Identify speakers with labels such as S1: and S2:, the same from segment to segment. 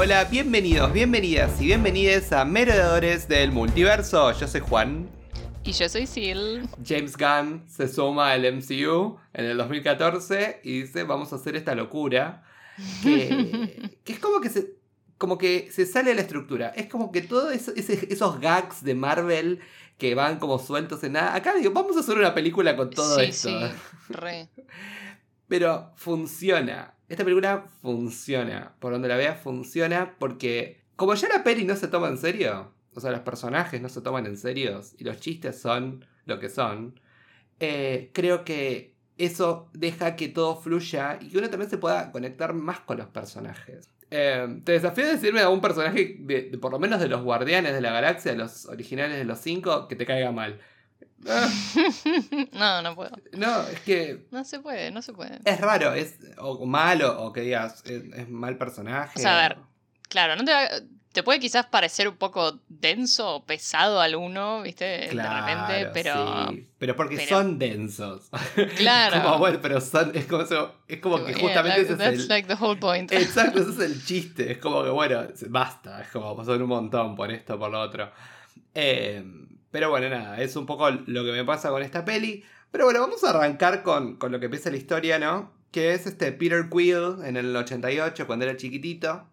S1: hola, bienvenidos, bienvenidas y bienvenides a Merodeadores del Multiverso. Yo soy Juan.
S2: Y yo soy Sil.
S1: James Gunn se suma al MCU en el 2014 y dice, vamos a hacer esta locura. Que, que es como que se, como que se sale de la estructura. Es como que todos eso, esos gags de Marvel que van como sueltos en nada. Acá digo, vamos a hacer una película con todo esto.
S2: Sí, re.
S1: Pero funciona. Esta película funciona. Por donde la veas, funciona porque, como ya la peli no se toma en serio, o sea, los personajes no se toman en serio y los chistes son lo que son, eh, creo que eso deja que todo fluya y que uno también se pueda conectar más con los personajes. Eh, te desafío a decirme a un personaje, por lo menos de los Guardianes de la Galaxia, de los originales de los cinco, que te caiga mal.
S2: no, no puedo.
S1: No, es que.
S2: No se puede, no se puede.
S1: Es raro, es o malo, o que digas, es, mal personaje.
S2: O sea, a ver, claro, no te, te puede quizás parecer un poco denso o pesado al uno, ¿viste?
S1: Claro,
S2: de repente, pero.
S1: Sí. Pero porque son densos.
S2: Claro.
S1: como, bueno, pero son. Es como, es como que justamente ese
S2: that's
S1: es el.
S2: like the whole point.
S1: Exacto, ese es el chiste. Es como que, bueno, basta. Es como son un montón por esto, por lo otro. Eh, pero bueno, nada, es un poco lo que me pasa con esta peli. Pero bueno, vamos a arrancar con, con lo que empieza la historia, ¿no? Que es este Peter Quill en el 88, cuando era chiquitito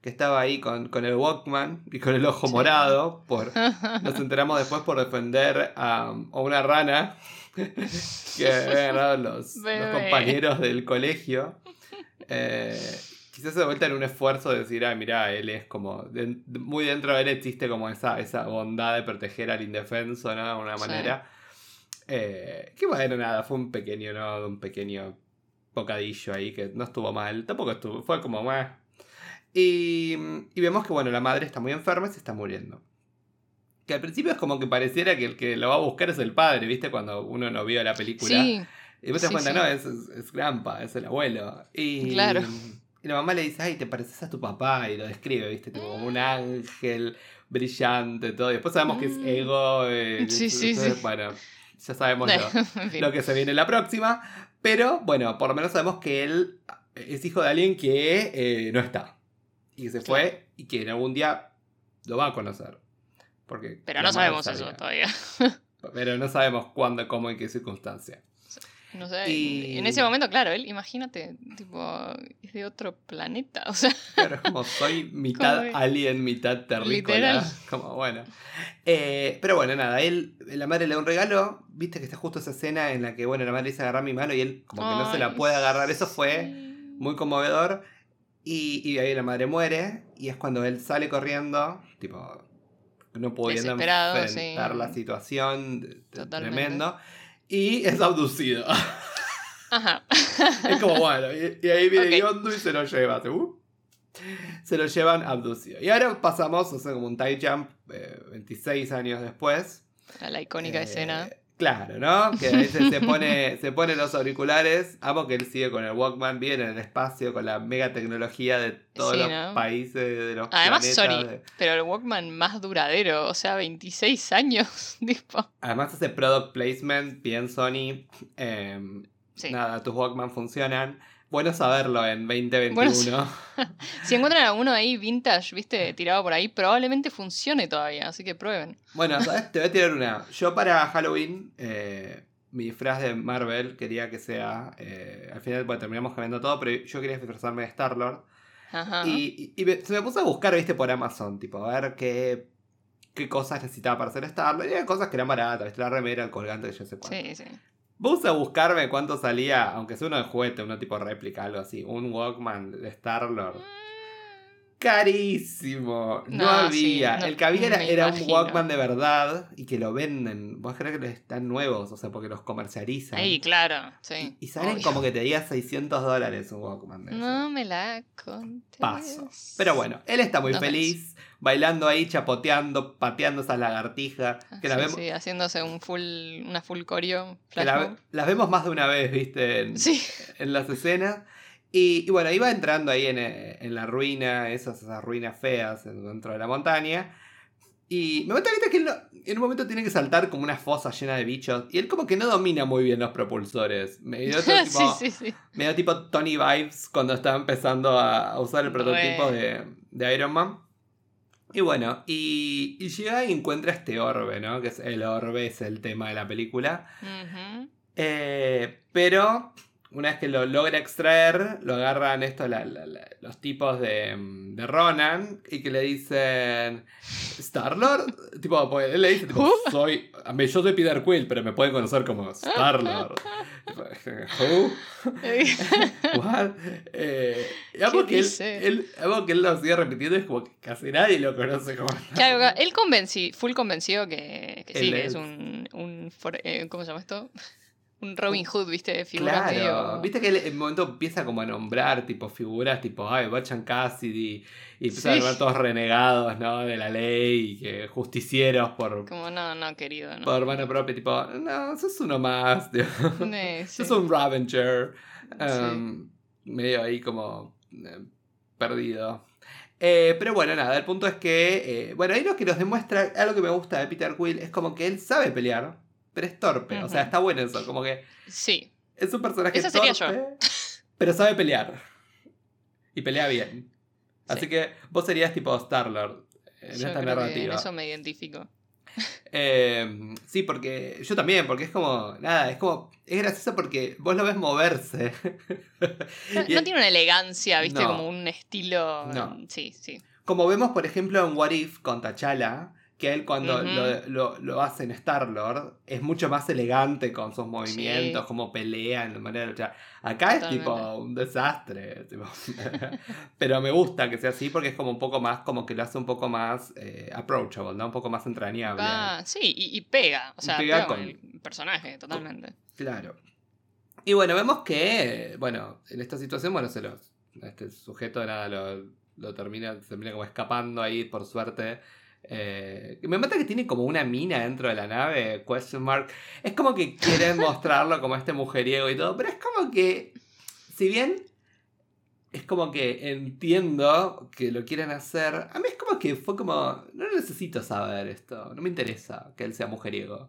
S1: que estaba ahí con, con, el Walkman y con el ojo morado. Por, nos enteramos después por defender a, a una rana que habían agarrado los, los, compañeros del colegio. Eh, quizás de vuelta en un esfuerzo de decir, ah, mira, él es como. De, muy dentro de él existe como esa, esa bondad de proteger al indefenso, ¿no? De alguna manera. Eh, que bueno, nada, fue un pequeño, ¿no? Un pequeño bocadillo ahí que no estuvo mal. Tampoco estuvo, fue como más. Y, y, vemos que, bueno, la madre está muy enferma y se está muriendo. Que al principio es como que pareciera que el que lo va a buscar es el padre, ¿viste? Cuando uno no vio la película.
S2: Sí.
S1: Y después te sí, cuenta, no, es, es, es, Grampa, es el abuelo. Y,
S2: claro.
S1: Y la mamá le dice, ay, te pareces a tu papá. Y lo describe, ¿viste? Tipo, como un ángel brillante, todo. Y después sabemos que es ego. Eh,
S2: sí, sí, sí.
S1: Bueno, ya sabemos lo, en fin. lo que se viene en la próxima. Pero, bueno, por lo menos sabemos que él es hijo de alguien que eh, no está y que se fue y que en algún día lo va a conocer. Porque
S2: Pero no sabemos sabía. eso todavía.
S1: Pero no sabemos cuándo, cómo y qué circunstancia.
S2: No sé, y... en ese momento, claro, él, imagínate, tipo, es de otro planeta, o sea...
S1: Claro, es como soy mitad como alien, mitad terrícola.
S2: Literal.
S1: Como, bueno. Eh, pero bueno, nada, él, la madre le da un regalo, viste que está justo esa escena en la que, bueno, la madre dice agarrar mi mano y él como que Ay, no se la puede agarrar, eso fue
S2: sí.
S1: muy conmovedor. Y, y ahí la madre muere y es cuando él sale corriendo, tipo, no pudiendo enfrentar
S2: sí.
S1: la situación, Totalmente. tremendo, y es abducido.
S2: Ajá.
S1: es como, bueno, y, y ahí viene okay. Yondu y se lo lleva. Uh, se lo llevan abducido. Y ahora pasamos, o sea, como un tie jump eh, 26 años después.
S2: A la icónica
S1: eh,
S2: escena.
S1: Claro, ¿no? Que ahí se, se, pone, se pone los auriculares. Amo que él sigue con el Walkman bien en el espacio, con la mega tecnología de todos
S2: sí,
S1: los
S2: ¿no?
S1: países, de los
S2: Además,
S1: planetas,
S2: sorry,
S1: de...
S2: pero el Walkman más duradero, o sea, 26 años, tipo.
S1: Además hace product placement, bien Sony. Eh,
S2: sí.
S1: Nada, tus Walkman funcionan. Bueno saberlo en 2021. Bueno,
S2: si encuentran alguno ahí vintage, viste, tirado por ahí, probablemente funcione todavía, así que prueben.
S1: Bueno, ¿sabes? Te voy a tirar una. Yo para Halloween, eh, mi disfraz de Marvel quería que sea. Eh, al final, bueno, terminamos cambiando todo, pero yo quería disfrazarme de Star-Lord. Y, y, y me, se me puso a buscar, viste, por Amazon, tipo, a ver qué, qué cosas necesitaba para ser Star-Lord. Y había cosas que eran baratas, viste, la remera, el colgante, yo sé cuánto.
S2: Sí, sí.
S1: Puse a buscarme cuánto salía, aunque sea uno de juguete, uno tipo réplica, algo así. Un Walkman de Star-Lord. Carísimo. No, no había. Sí, no, el que había era, era un Walkman de verdad y que lo venden. Vos crees que están nuevos, o sea, porque los comercializan.
S2: Ahí, claro, sí.
S1: Y, y salen Obvio. como que te diga 600 dólares un Walkman. De
S2: no me la conté.
S1: Paso. Pero bueno, él está muy feliz. Ves. Bailando ahí, chapoteando, pateando esas lagartijas. Que
S2: sí,
S1: la vemos,
S2: sí, haciéndose un full, una full coreo.
S1: La, las vemos más de una vez, viste, en,
S2: sí.
S1: en las escenas. Y, y, bueno, iba entrando ahí en, en la ruina, esas, esas, ruinas feas dentro de la montaña. Y me gusta que él no- en un momento tiene que saltar como una fosa llena de bichos. Y él como que no domina muy bien los propulsores. Medio,
S2: sí,
S1: tipo,
S2: sí, sí.
S1: medio tipo Tony Vibes cuando estaba empezando a usar el prototipo de, de Iron Man. Y bueno, y, y llega y encuentra este orbe, ¿no? Que es el orbe, es el tema de la película. Eh, pero una vez que lo logra extraer, lo agarran esto, la- la- la- los tipos de, de Ronan y que le dicen Star-Lord. Tipo, pues, él le dice, tipo,
S2: Uh.
S1: soy, yo soy Peter Quill, pero me pueden conocer como Star-Lord. What? Eh, algo
S2: ¿Qué
S1: que él, él- algo que él lo sigue repitiendo es como que casi nadie lo conoce como
S2: Claro, él convenci full convencido que, que sí, que
S1: es-
S2: es un, un for- eh, ¿cómo se llama esto? Un Robin Hood, ¿viste? Figura
S1: Claro,
S2: medio...
S1: viste que en un momento empieza como a nombrar tipo figuras tipo, ay, Bachan Cassidy y empieza a nombrar todos renegados, ¿no? De la ley y que justicieros por,
S2: Como, no, no, querido, no.
S1: por mano propia, tipo, no, sos uno más, tío.
S2: Sí.
S1: sos un Ravenger. Um, Medio ahí como eh, perdido. Eh, pero bueno, nada, el punto es que, eh, bueno, ahí lo que nos demuestra, algo que me gusta de Peter Quill, es como que él sabe pelear, pero es torpe, o sea, está bueno eso, como que
S2: Sí,
S1: es un personaje
S2: Esa sería
S1: torpe, pero sabe pelear. Y pelea bien. Así
S2: Sí.
S1: que vos serías tipo Star-Lord en
S2: yo
S1: esta
S2: creo que
S1: narrativa.
S2: en eso me identifico.
S1: Eh, sí, porque yo también, porque es como, nada, es como, es gracioso porque vos lo ves moverse.
S2: No, tiene una elegancia, ¿viste?
S1: No.
S2: Como un estilo...
S1: No.
S2: Sí, sí.
S1: Como vemos, por ejemplo, en What If con T'Challa, que él cuando lo, lo, lo hace en Star-Lord es mucho más elegante con sus movimientos,
S2: Sí.
S1: como pelea, en la manera de luchar. Acá es tipo un desastre. tipo. Pero me gusta que sea así porque es como un poco más, como que lo hace un poco más eh, approachable, ¿no? Un poco más entrañable.
S2: Va, sí, y, y pega. O
S1: Y
S2: sea,
S1: pega
S2: pega, con
S1: con-
S2: el personaje, totalmente.
S1: Claro. Y bueno, vemos que, bueno, en esta situación, bueno, se lo, este sujeto nada lo, lo termina, se termina como escapando ahí, por suerte. Eh, me mata que tiene como una mina dentro de la nave, question mark. Es como que quieren mostrarlo como este mujeriego y todo, pero es como que, si bien es como que entiendo que lo quieren hacer, a mí es como que fue como, no necesito saber esto, no me interesa que él sea mujeriego.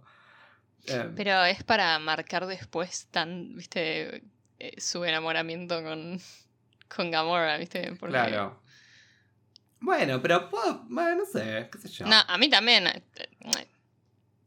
S1: Eh,
S2: Pero es para marcar después tan, viste, eh, su enamoramiento con, con Gamora, viste. Porque-
S1: Claro. Bueno, pero puedo, bueno, no sé, qué sé yo.
S2: No, a mí también. eh,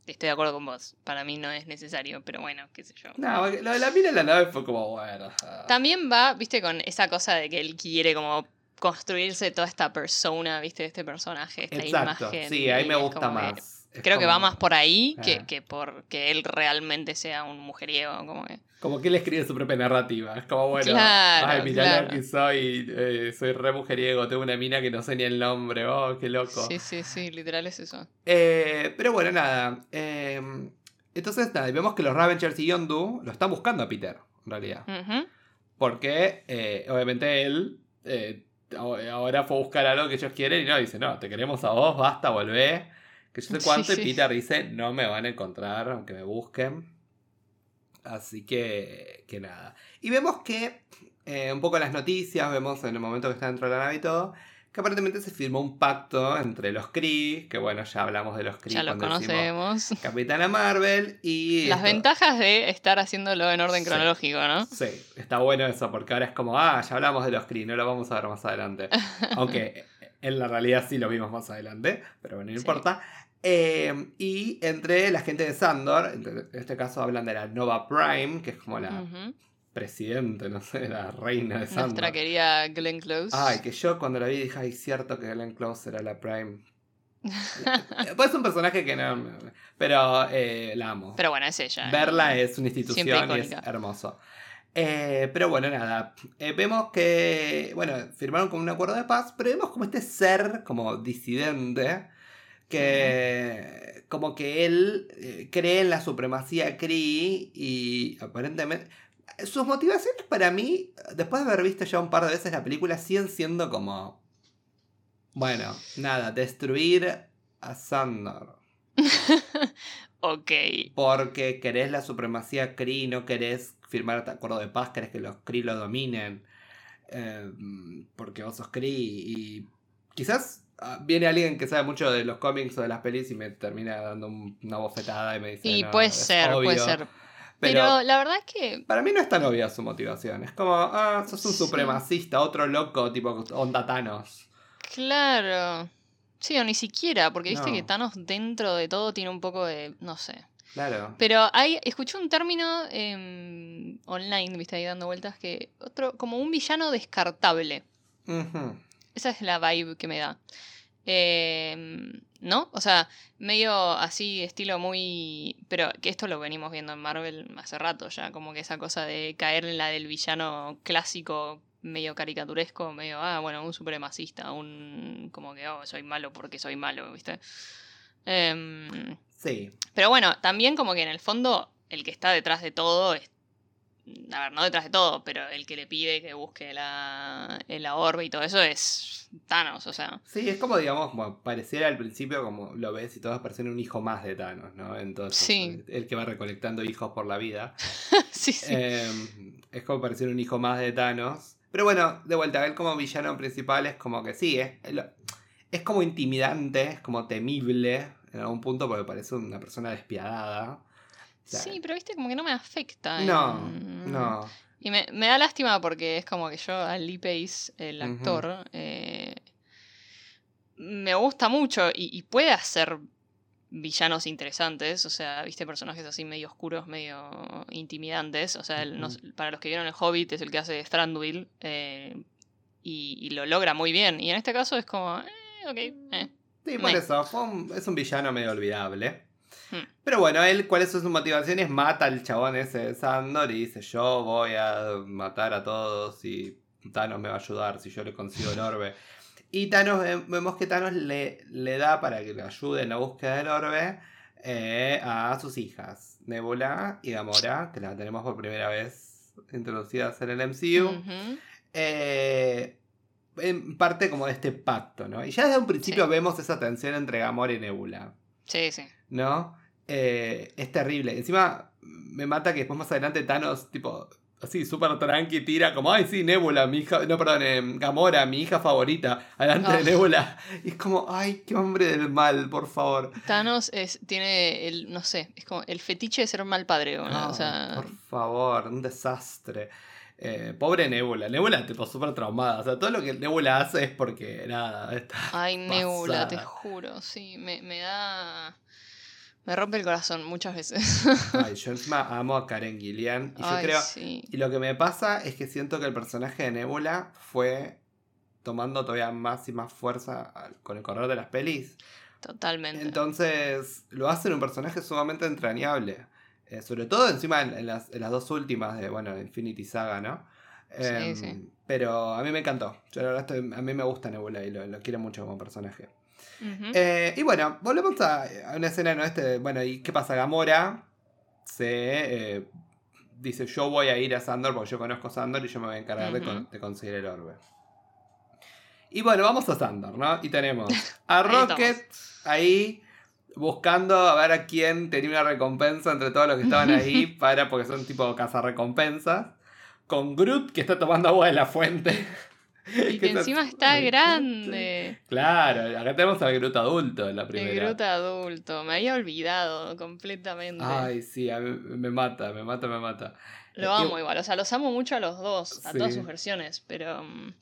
S2: Estoy de acuerdo con vos. Para mí no es necesario, pero bueno, qué sé yo.
S1: No, de la mina en la nave fue como, bueno.
S2: También va, viste, con esa cosa de que él quiere como construirse toda esta persona, viste, este personaje, esta
S1: Exacto,
S2: imagen.
S1: sí, ahí me gusta
S2: que- Creo que va más por ahí que,
S1: Ah.
S2: que por que él realmente sea un mujeriego. Como que...
S1: Como que él escribe su propia narrativa. Es como, bueno,
S2: Claro,
S1: ay, mirá
S2: claro.
S1: lo que soy, eh, soy re mujeriego, tengo una mina que no sé ni el nombre, oh, qué loco.
S2: Sí, sí, sí, literal es eso.
S1: Eh, pero bueno, nada. eh, entonces, nada, vemos que los Ravengers y Yondu lo están buscando a Peter, en realidad. Porque, eh, obviamente, él ahora fue a buscar algo que ellos quieren y no, dice, no, te queremos a vos, basta, volvé. Que yo sé cuánto.
S2: sí.
S1: Y Peter dice, no me van a encontrar, aunque me busquen. Así que, que nada. Y vemos que, eh, un poco en las noticias, vemos en el momento que está dentro de la nave y todo, que aparentemente se firmó un pacto entre los Kree, que bueno, ya hablamos de los Kree
S2: Ya lo conocemos.
S1: Capitana Marvel y...
S2: Las
S1: esto-
S2: ventajas de estar haciéndolo en orden
S1: Sí.
S2: cronológico, ¿no?
S1: Sí, está bueno eso, porque ahora es como, ah, ya hablamos de los Kree, no lo vamos a ver más adelante. Aunque en la realidad sí lo vimos más adelante, pero bueno, no
S2: Sí.
S1: importa. Eh, y entre la gente de Sandor, en este caso hablan de la Nova Prime, que es como la
S2: Ujú.
S1: presidente, no sé, la reina de Sandor.
S2: Nuestra querida Glenn Close.
S1: Ay, que yo cuando la vi dije, ay, cierto que Glenn Close era la Prime. pues es un personaje que no. Pero eh, la amo.
S2: Pero bueno, es ella.
S1: Verla es una institución y es hermoso. Eh, pero bueno, nada. Eh, vemos que, bueno, firmaron como un acuerdo de paz, pero vemos como este ser, como disidente, que como que él eh, cree en la supremacía Kree y aparentemente... Sus motivaciones para mí, después de haber visto ya un par de veces la película, siguen siendo como... Bueno, nada, destruir a Sandor.
S2: Ok.
S1: Porque querés la supremacía Kree, no querés firmar este acuerdo de paz, querés que los Kree lo dominen. eh, porque vos sos Kree. Y quizás viene alguien que sabe mucho de los cómics o de las pelis y me termina dando un- una bofetada y me dice.
S2: Y
S1: "No,
S2: puede ser, puede
S1: obvio".
S2: ser.
S1: Pero,
S2: Pero, la verdad es que.
S1: para mí no es tan obvia su motivación. Es como, ah, sos un
S2: Sí.
S1: supremacista, otro loco, tipo onda Thanos.
S2: Claro. Sí, o ni siquiera, porque viste
S1: No.
S2: que Thanos dentro de todo tiene un poco de. no sé.
S1: Claro.
S2: Pero hay, escuché un término em, online, viste ahí dando vueltas, que otro, como un villano descartable.
S1: Ujú.
S2: Esa es la vibe que me da. Em, ¿No? O sea, medio así, estilo muy... Pero que esto lo venimos viendo en Marvel hace rato ya, como que esa cosa de caer en la del villano clásico, medio caricaturesco, medio, ah, bueno, un supremacista, un... como que, oh, soy malo porque soy malo, ¿viste? Em,
S1: Sí.
S2: pero bueno, también como que en el fondo el que está detrás de todo es. A ver, no detrás de todo, pero el que le pide que busque la, la orbe y todo eso es Thanos, o sea.
S1: Sí, es como, digamos, como pareciera al principio, como lo ves y todos parecen un hijo más de Thanos, ¿no? Entonces,
S2: Sí.
S1: el que va recolectando hijos por la vida.
S2: sí, sí.
S1: Eh, es como parecer un hijo más de Thanos. Pero bueno, de vuelta, él como villano principal es como que sí, es, es como intimidante, es como temible en algún punto porque parece una persona despiadada.
S2: Sí, pero viste, como que no me afecta.
S1: No,
S2: en-
S1: no.
S2: Y me, me da lástima porque es como que yo a Lee Pace, el actor, eh, me gusta mucho y, y puede hacer villanos interesantes, o sea, viste personajes así medio oscuros, medio intimidantes, o sea, el- no para los que vieron el Hobbit es el que hace Thranduil eh, y, y lo logra muy bien, y en este caso es como, eh, ok, eh.
S1: Sí, por
S2: Me.
S1: eso, un- es un villano medio olvidable.
S2: Hmm.
S1: Pero bueno, él, ¿cuáles son sus motivaciones? Mata al chabón ese de Sandor y dice, yo voy a matar a todos y Thanos me va a ayudar si yo le consigo el orbe. Y Thanos, eh, vemos que Thanos le, le da para que le ayude en la búsqueda del orbe eh, a sus hijas, Nebula y Gamora, que las tenemos por primera vez introducidas en el MCU. Eh, en parte como de este pacto, ¿no? Y ya desde un principio
S2: Sí.
S1: vemos esa tensión entre Gamora y Nebula,
S2: Sí, sí.
S1: ¿no? Eh, es terrible. Encima me mata que después más adelante Thanos, tipo, así, súper tranqui, tira como, ay, sí, Nebula, mi hija, no, perdón, eh, Gamora, mi hija favorita, adelante
S2: Ah.
S1: de Nebula. Y es como, ay, qué hombre del mal, por favor.
S2: Thanos es, tiene el, no sé, es como el fetiche de ser un mal padre, ¿no?
S1: Ay,
S2: o sea,
S1: por favor, un desastre. Eh, pobre Nebula. Nebula, tipo, súper traumada. O sea, todo lo que Nebula hace es porque, nada, está
S2: Ay, Nebula, te
S1: pasada.
S2: juro, sí, me, me da... Me rompe el corazón muchas veces.
S1: Ay, yo encima amo a Karen Gillian. Y yo creo.
S2: sí.
S1: Y lo que me pasa es que siento que el personaje de Nebula fue tomando todavía más y más fuerza con el correr de las pelis.
S2: Totalmente.
S1: Entonces, lo hacen un personaje sumamente entrañable. Eh, sobre todo encima en, en las, en las dos últimas de, bueno, Infinity Saga, ¿no?
S2: Sí,
S1: Em,
S2: sí.
S1: Pero a mí me encantó. Yo la verdad estoy- a mí me gusta Nebula y lo, lo quiero mucho como personaje. Eh, y bueno, volvemos a, a una escena, ¿no? Este, bueno, ¿y qué pasa? Gamora se eh, dice, yo voy a ir a Sandor porque yo conozco Sandor y yo me voy a encargar de, con-
S2: Ujú.
S1: de conseguir el orbe. Y bueno, vamos a Sandor, ¿no? Y tenemos a Rocket ahí buscando a ver a quién tenía una recompensa entre todos los que estaban ahí para, porque son tipo cazarrecompensas. Con Groot que está tomando agua de la fuente.
S2: y que encima está grande.
S1: Claro, acá tenemos al Groot adulto en la
S2: El
S1: primera.
S2: Groot adulto. Me había olvidado completamente.
S1: Ay, sí, a mí me mata, me mata, me mata.
S2: Lo
S1: Eh,
S2: amo igual. O sea, los amo mucho a los dos. A
S1: Sí.
S2: todas sus versiones. Pero. mm,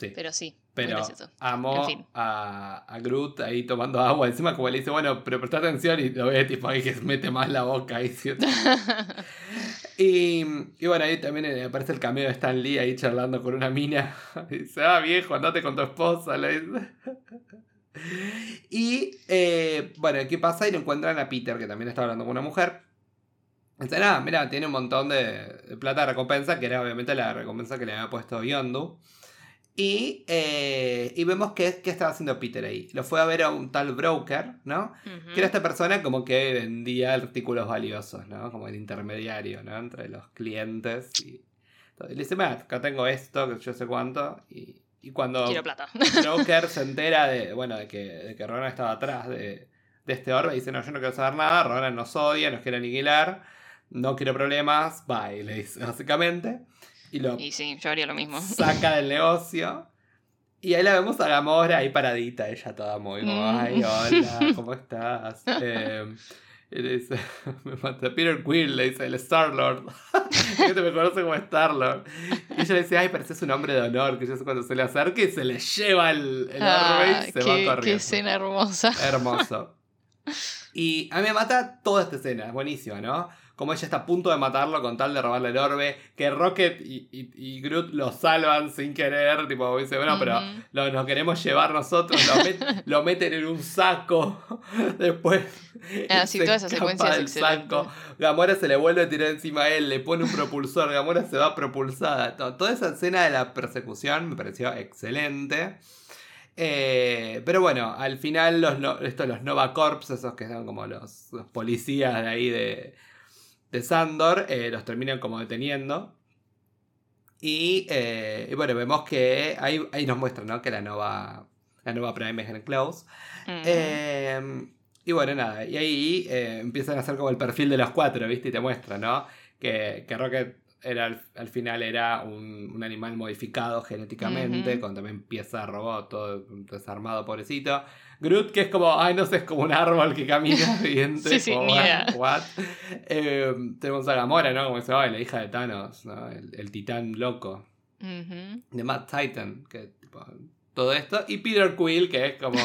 S1: Sí,
S2: Pero sí.
S1: Pero amo
S2: En fin.
S1: a, a Groot ahí tomando agua. Encima, como le dice, bueno, pero presta atención y lo ve tipo ahí que se mete más la boca ahí. y, y bueno, ahí también eh, aparece el cameo de Stan Lee ahí charlando con una mina. Y dice, ah, viejo, andate con tu esposa. le dice. y eh, bueno, ¿qué pasa? Y lo encuentran a Peter, que también está hablando con una mujer. Dice, nada, mira, tiene un montón de, de plata de recompensa, que era obviamente la recompensa que le había puesto Yondu. Y, eh, y vemos que, que estaba haciendo Peter ahí. Lo fue a ver a un tal broker, ¿no? Que era esta persona como que vendía artículos valiosos, ¿no? Como el intermediario, ¿no? Entre los clientes. Y, y le dice, mira, acá tengo esto, que yo sé cuánto. Y, y cuando
S2: plata.
S1: Broker se entera de, bueno, de que, de que Ronan estaba atrás de, de este orbe dice, no, yo no quiero saber nada, Ronan nos odia, nos quiere aniquilar, no quiero problemas, bye, le dice básicamente. Y lo
S2: y sí, yo haría lo mismo.
S1: saca del negocio. Y ahí la vemos a Gamora ahí paradita, ella toda muy como,
S2: Mm.
S1: ay, hola, ¿cómo estás? Eh, y le dice, me mata Peter Quill, le dice el Star-Lord. que te me conoce como Star-Lord. Y ella le dice, ay, pero ese es un hombre de honor, que yo sé cuando se le acerca y se le lleva el, el
S2: Ah,
S1: orbe y se
S2: qué,
S1: va
S2: qué
S1: corriendo.
S2: escena hermosa.
S1: Hermoso. Y a mí me mata toda esta escena, es buenísima, ¿no? Como ella está a punto de matarlo con tal de robarle el orbe, que Rocket y, y- y Groot lo salvan sin querer, tipo, dice, bueno, pero lo, nos queremos llevar nosotros, lo, met- lo meten en un saco, después
S2: Ah, sí,
S1: se
S2: toda esa secuencia es
S1: del saco, Gamora se le vuelve a tirar encima a él, le pone un propulsor, Gamora se va propulsada, To- toda esa escena de la persecución me pareció excelente. Eh, pero bueno, al final los, no- estos, los Nova Corps, esos que son como los, los policías de ahí de, de Sandor, eh, los terminan como deteniendo. Y, eh, y bueno, vemos que ahí, ahí nos muestran ¿no? que la Nova, la Nova Prime es en Close. Eh, y bueno, nada, y ahí eh, empiezan a hacer como el perfil de los cuatro, ¿viste? Y te muestran, ¿no? Que, que Rocket era, al, al final era un, un animal modificado genéticamente,
S2: Ujú.
S1: con también pieza robot, todo desarmado, pobrecito. Groot, que es como, ay, no sé, es como un árbol que camina, evidente.
S2: Sí, sí, ni idea.
S1: what? Eh, tenemos a Gamora, ¿no? Como dice, ay, la hija de Thanos, ¿no? El, el titán loco
S2: Ujú.
S1: de Matt Titan, que tipo, todo esto, y Peter Quill, que es como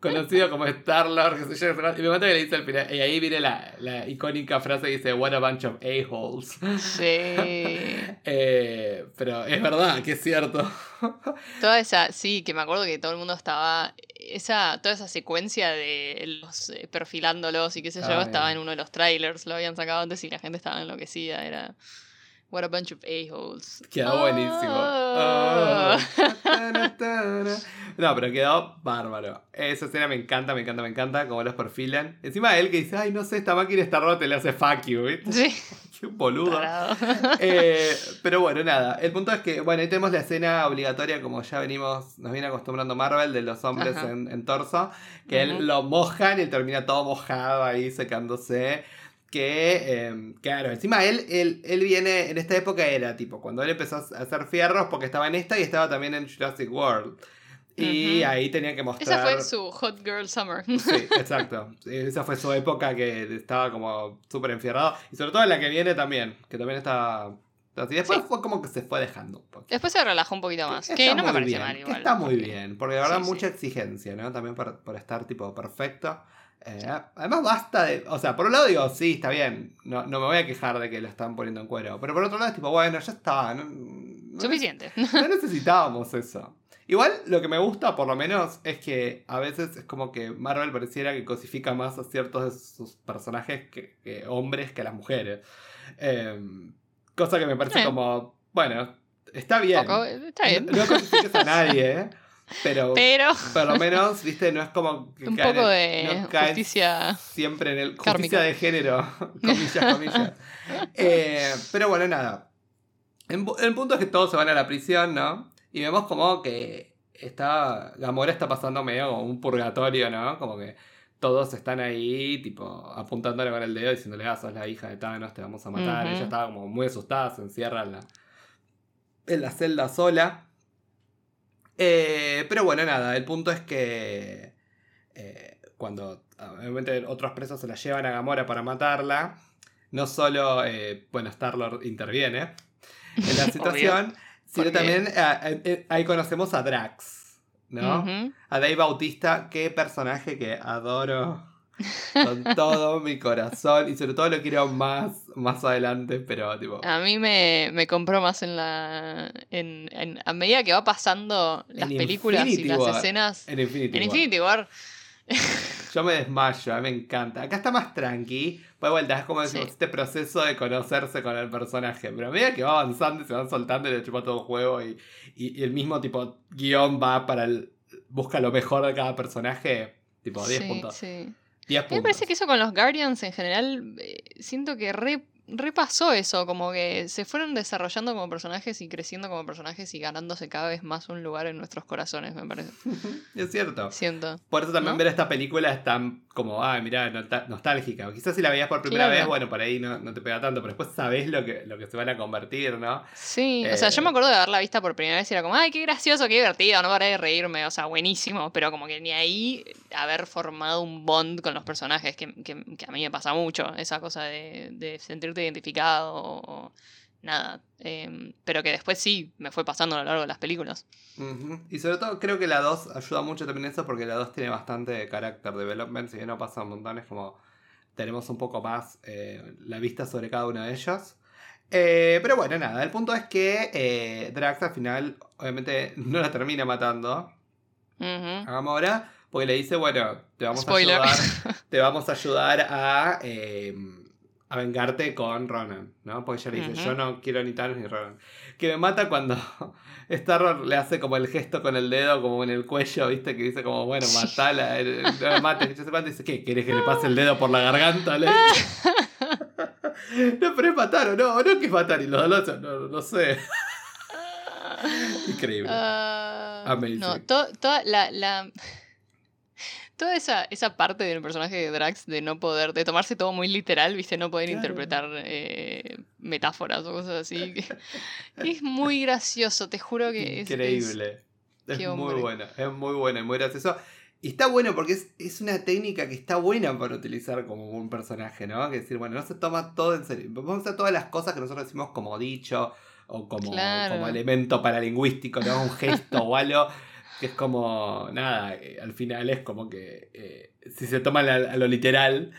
S1: conocido como Star-Lord, que se llama, y me mata que le dice al final, y ahí viene la, la icónica frase que dice, what a bunch of a-holes.
S2: Sí.
S1: Eh, pero es verdad que es cierto.
S2: Toda esa, sí, que me acuerdo que todo el mundo estaba. Esa, toda esa secuencia de los eh, perfilándolos y qué sé yo,
S1: Ah,
S2: estaba en uno de los trailers, lo habían sacado antes y la gente estaba enloquecida. Era. What a bunch of a-holes.
S1: Quedó buenísimo.
S2: Ah.
S1: Oh. No, pero quedó bárbaro. Esa escena me encanta, me encanta, me encanta, como los perfilan. Encima él que dice, ay, no sé, esta máquina está rota, le hace fuck you, ¿viste?
S2: Sí,
S1: Qué boludo. Eh, pero bueno, nada. El punto es que, bueno, ahí tenemos la escena obligatoria, como ya venimos, nos viene acostumbrando Marvel, de los hombres en, en torso, que
S2: Ujú.
S1: él lo mojan y él termina todo mojado ahí secándose. Que, eh, claro, encima él, él, él viene, en esta época era tipo, cuando él empezó a hacer fierros, porque estaba en esta y estaba también en Jurassic World. Y
S2: Ujú.
S1: ahí tenía que mostrar.
S2: Esa fue su Hot Girl Summer.
S1: Sí, exacto. Esa fue su época que estaba como súper enfierrado. Y sobre todo en la que viene también, que también está... así. Después
S2: Sí.
S1: fue como que se fue dejando un poco.
S2: Después se relajó un poquito más.
S1: Que
S2: Que no me parece
S1: bien,
S2: mal
S1: que
S2: igual.
S1: está muy
S2: porque-
S1: bien, porque la verdad
S2: Sí,
S1: mucha
S2: sí.
S1: exigencia, ¿no? También por, por estar tipo perfecto. Eh, además basta de... O sea, por un lado digo, sí, está bien, no, no me voy a quejar de que lo están poniendo en cuero. Pero por otro lado es tipo, bueno, ya está. No, no-
S2: Suficiente.
S1: no necesitábamos eso. Igual lo que me gusta, por lo menos, es que a veces es como que Marvel pareciera que cosifica más a ciertos de sus personajes que, que hombres que a las mujeres. Eh, cosa que me parece
S2: Eh.
S1: como, bueno, está bien.
S2: Poco, está bien.
S1: No, no cosifiques a nadie, ¿eh? Pero,
S2: Pero
S1: por lo menos, viste, no es como que
S2: un poco de
S1: no
S2: justicia.
S1: siempre en el
S2: kármica.
S1: justicia de género, comillas, comillas. Eh, pero bueno, nada. El, pu- el punto es que todos se van a la prisión, ¿no? Y vemos como que está Gamora está pasando medio como un purgatorio, ¿no? Como que todos están ahí, tipo, apuntándole con el dedo, diciéndole, ah, sos la hija de Thanos, te vamos a matar. Ella estaba como muy asustada, se encierra en la, en la celda sola. Eh, pero bueno, nada, el punto es que eh, cuando obviamente otros presos se la llevan a Gamora para matarla, no solo, eh, bueno, Star-Lord interviene en la situación, sino también ahí conocemos a Drax, ¿no? A Dave Bautista, qué personaje que adoro con todo mi corazón y sobre todo lo quiero más, más adelante, pero tipo...
S2: A mí me, me compró más en la. En, en- a medida que va pasando las
S1: En
S2: películas y las
S1: War.
S2: escenas.
S1: En Infinity
S2: En
S1: War.
S2: Infinity War.
S1: Yo me desmayo, a mí me encanta. Acá está más tranqui. Pues vuelta, es como
S2: Sí.
S1: este proceso de conocerse con el personaje. Pero a medida que va avanzando y se van soltando y le chupa todo el juego y, y- y el mismo tipo guion va para el. busca lo mejor de cada personaje. Tipo 10
S2: sí,
S1: puntos.
S2: sí.
S1: 10
S2: A mí me parece que eso con los Guardians en general. eh, siento que re, repasó eso. Como que se fueron desarrollando como personajes y creciendo como personajes y ganándose cada vez más un lugar en nuestros corazones, me parece.
S1: es cierto.
S2: Siento.
S1: Por eso también
S2: ¿No?
S1: ver esta película es tan como, ay, mirá, nostálgica. O quizás si la veías por primera
S2: Claro.
S1: vez, bueno, por ahí no, no te pega tanto, pero después sabés lo que, lo que se van a convertir, ¿no?
S2: Sí, o sea, yo me
S1: Eh.
S2: acuerdo de haberla vista por primera vez y era como, ay, qué gracioso, qué divertido, no paré de reírme, o sea, buenísimo, pero como que ni ahí haber formado un bond con los personajes, que, que- que a mí me pasa mucho, esa cosa de, de sentirte identificado o nada, em, pero que después sí me fue pasando a lo largo de las películas.
S1: Y sobre todo creo que la 2 ayuda mucho también eso porque la 2 tiene bastante character development, si bien no pasa un montón, es como tenemos un poco más eh, la vista sobre cada uno de ellos. Eh, pero bueno, nada, el punto es que eh, Drax al final obviamente no la termina matando
S2: Ujú.
S1: a Gamora porque le dice, bueno, te vamos
S2: Spoiler.
S1: a ayudar, te vamos a ayudar a, eh, a vengarte con Ronan, ¿no? Porque ella le dice, yo no quiero ni Thanos ni Ronan. Que me mata cuando Starro le hace como el gesto con el dedo como en el cuello, ¿viste? Que dice como, bueno, matala, eh, no la mates, y dice, ¿qué? ¿Querés que le pase el dedo por la garganta? Le no, pero es matar o no, no que es matar, y los dos, no, no sé. Increíble.
S2: Ah,
S1: Amazing.
S2: No, to- toda la, la- Toda esa, esa parte del personaje de Drax de no poder, de tomarse todo muy literal, viste, no poder
S1: Claro.
S2: interpretar eh, metáforas o cosas así. que- es muy gracioso, te juro que es-.
S1: Increíble. Es, muy bueno, es muy bueno y muy gracioso. Y está bueno porque es, es una técnica que está buena para utilizar como un personaje, ¿no? Que decir, bueno, no se toma todo en serio. Vamos a hacer todas las cosas que nosotros decimos como dicho o como,
S2: Claro.
S1: como elemento paralingüístico, ¿no? Un gesto o algo. Que es como, nada, eh, al final es como que eh, si se toma la- a lo literal.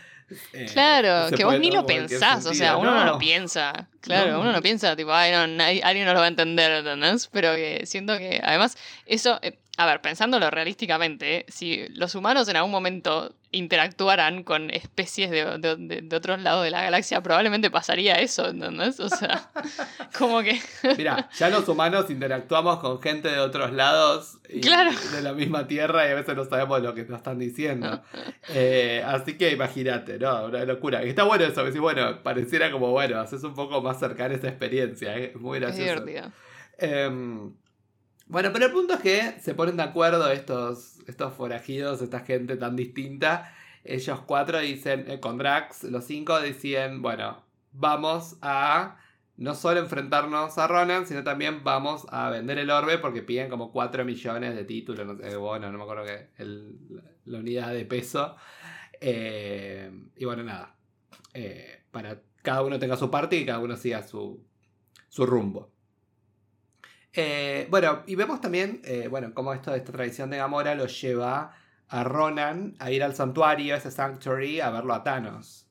S1: eh,
S2: Claro, que vos ni lo pensás, o sea, uno no, lo piensa. Claro,
S1: No.
S2: uno no piensa, tipo, ay, no, nadie- alguien no lo va a entender, ¿entendés? Pero que siento que, además, eso, eh, a ver, pensándolo realísticamente, eh, si los humanos en algún momento interactuaran con especies de, de- de- de otros lados de la galaxia, probablemente pasaría eso, ¿entendés? O sea, como que...
S1: Mira, ya los humanos interactuamos con gente de otros lados y
S2: Claro.
S1: de la misma tierra y a veces no sabemos lo que nos están diciendo. Eh, así que imagínate, ¿no? Una locura. Y está bueno eso, que sí, bueno, pareciera como, bueno, haces un poco más cercana esa experiencia, ¿eh? es muy
S2: Es
S1: gracioso.
S2: divertido.
S1: Bueno, pero el punto es que se ponen de acuerdo estos, estos forajidos, esta gente tan distinta. Ellos cuatro dicen, eh, con Drax, los cinco deciden, bueno, vamos a no solo enfrentarnos a Ronan, sino también vamos a vender el orbe porque piden como 4 millones de títulos, no sé, bueno, no me acuerdo que el- la unidad de peso. Eh, y bueno, nada, eh, para cada uno tenga su parte y cada uno siga su, su rumbo. Eh, bueno, y vemos también, eh, bueno, cómo esto de esta tradición de Gamora lo lleva a Ronan a ir al santuario, ese sanctuary, a verlo a Thanos.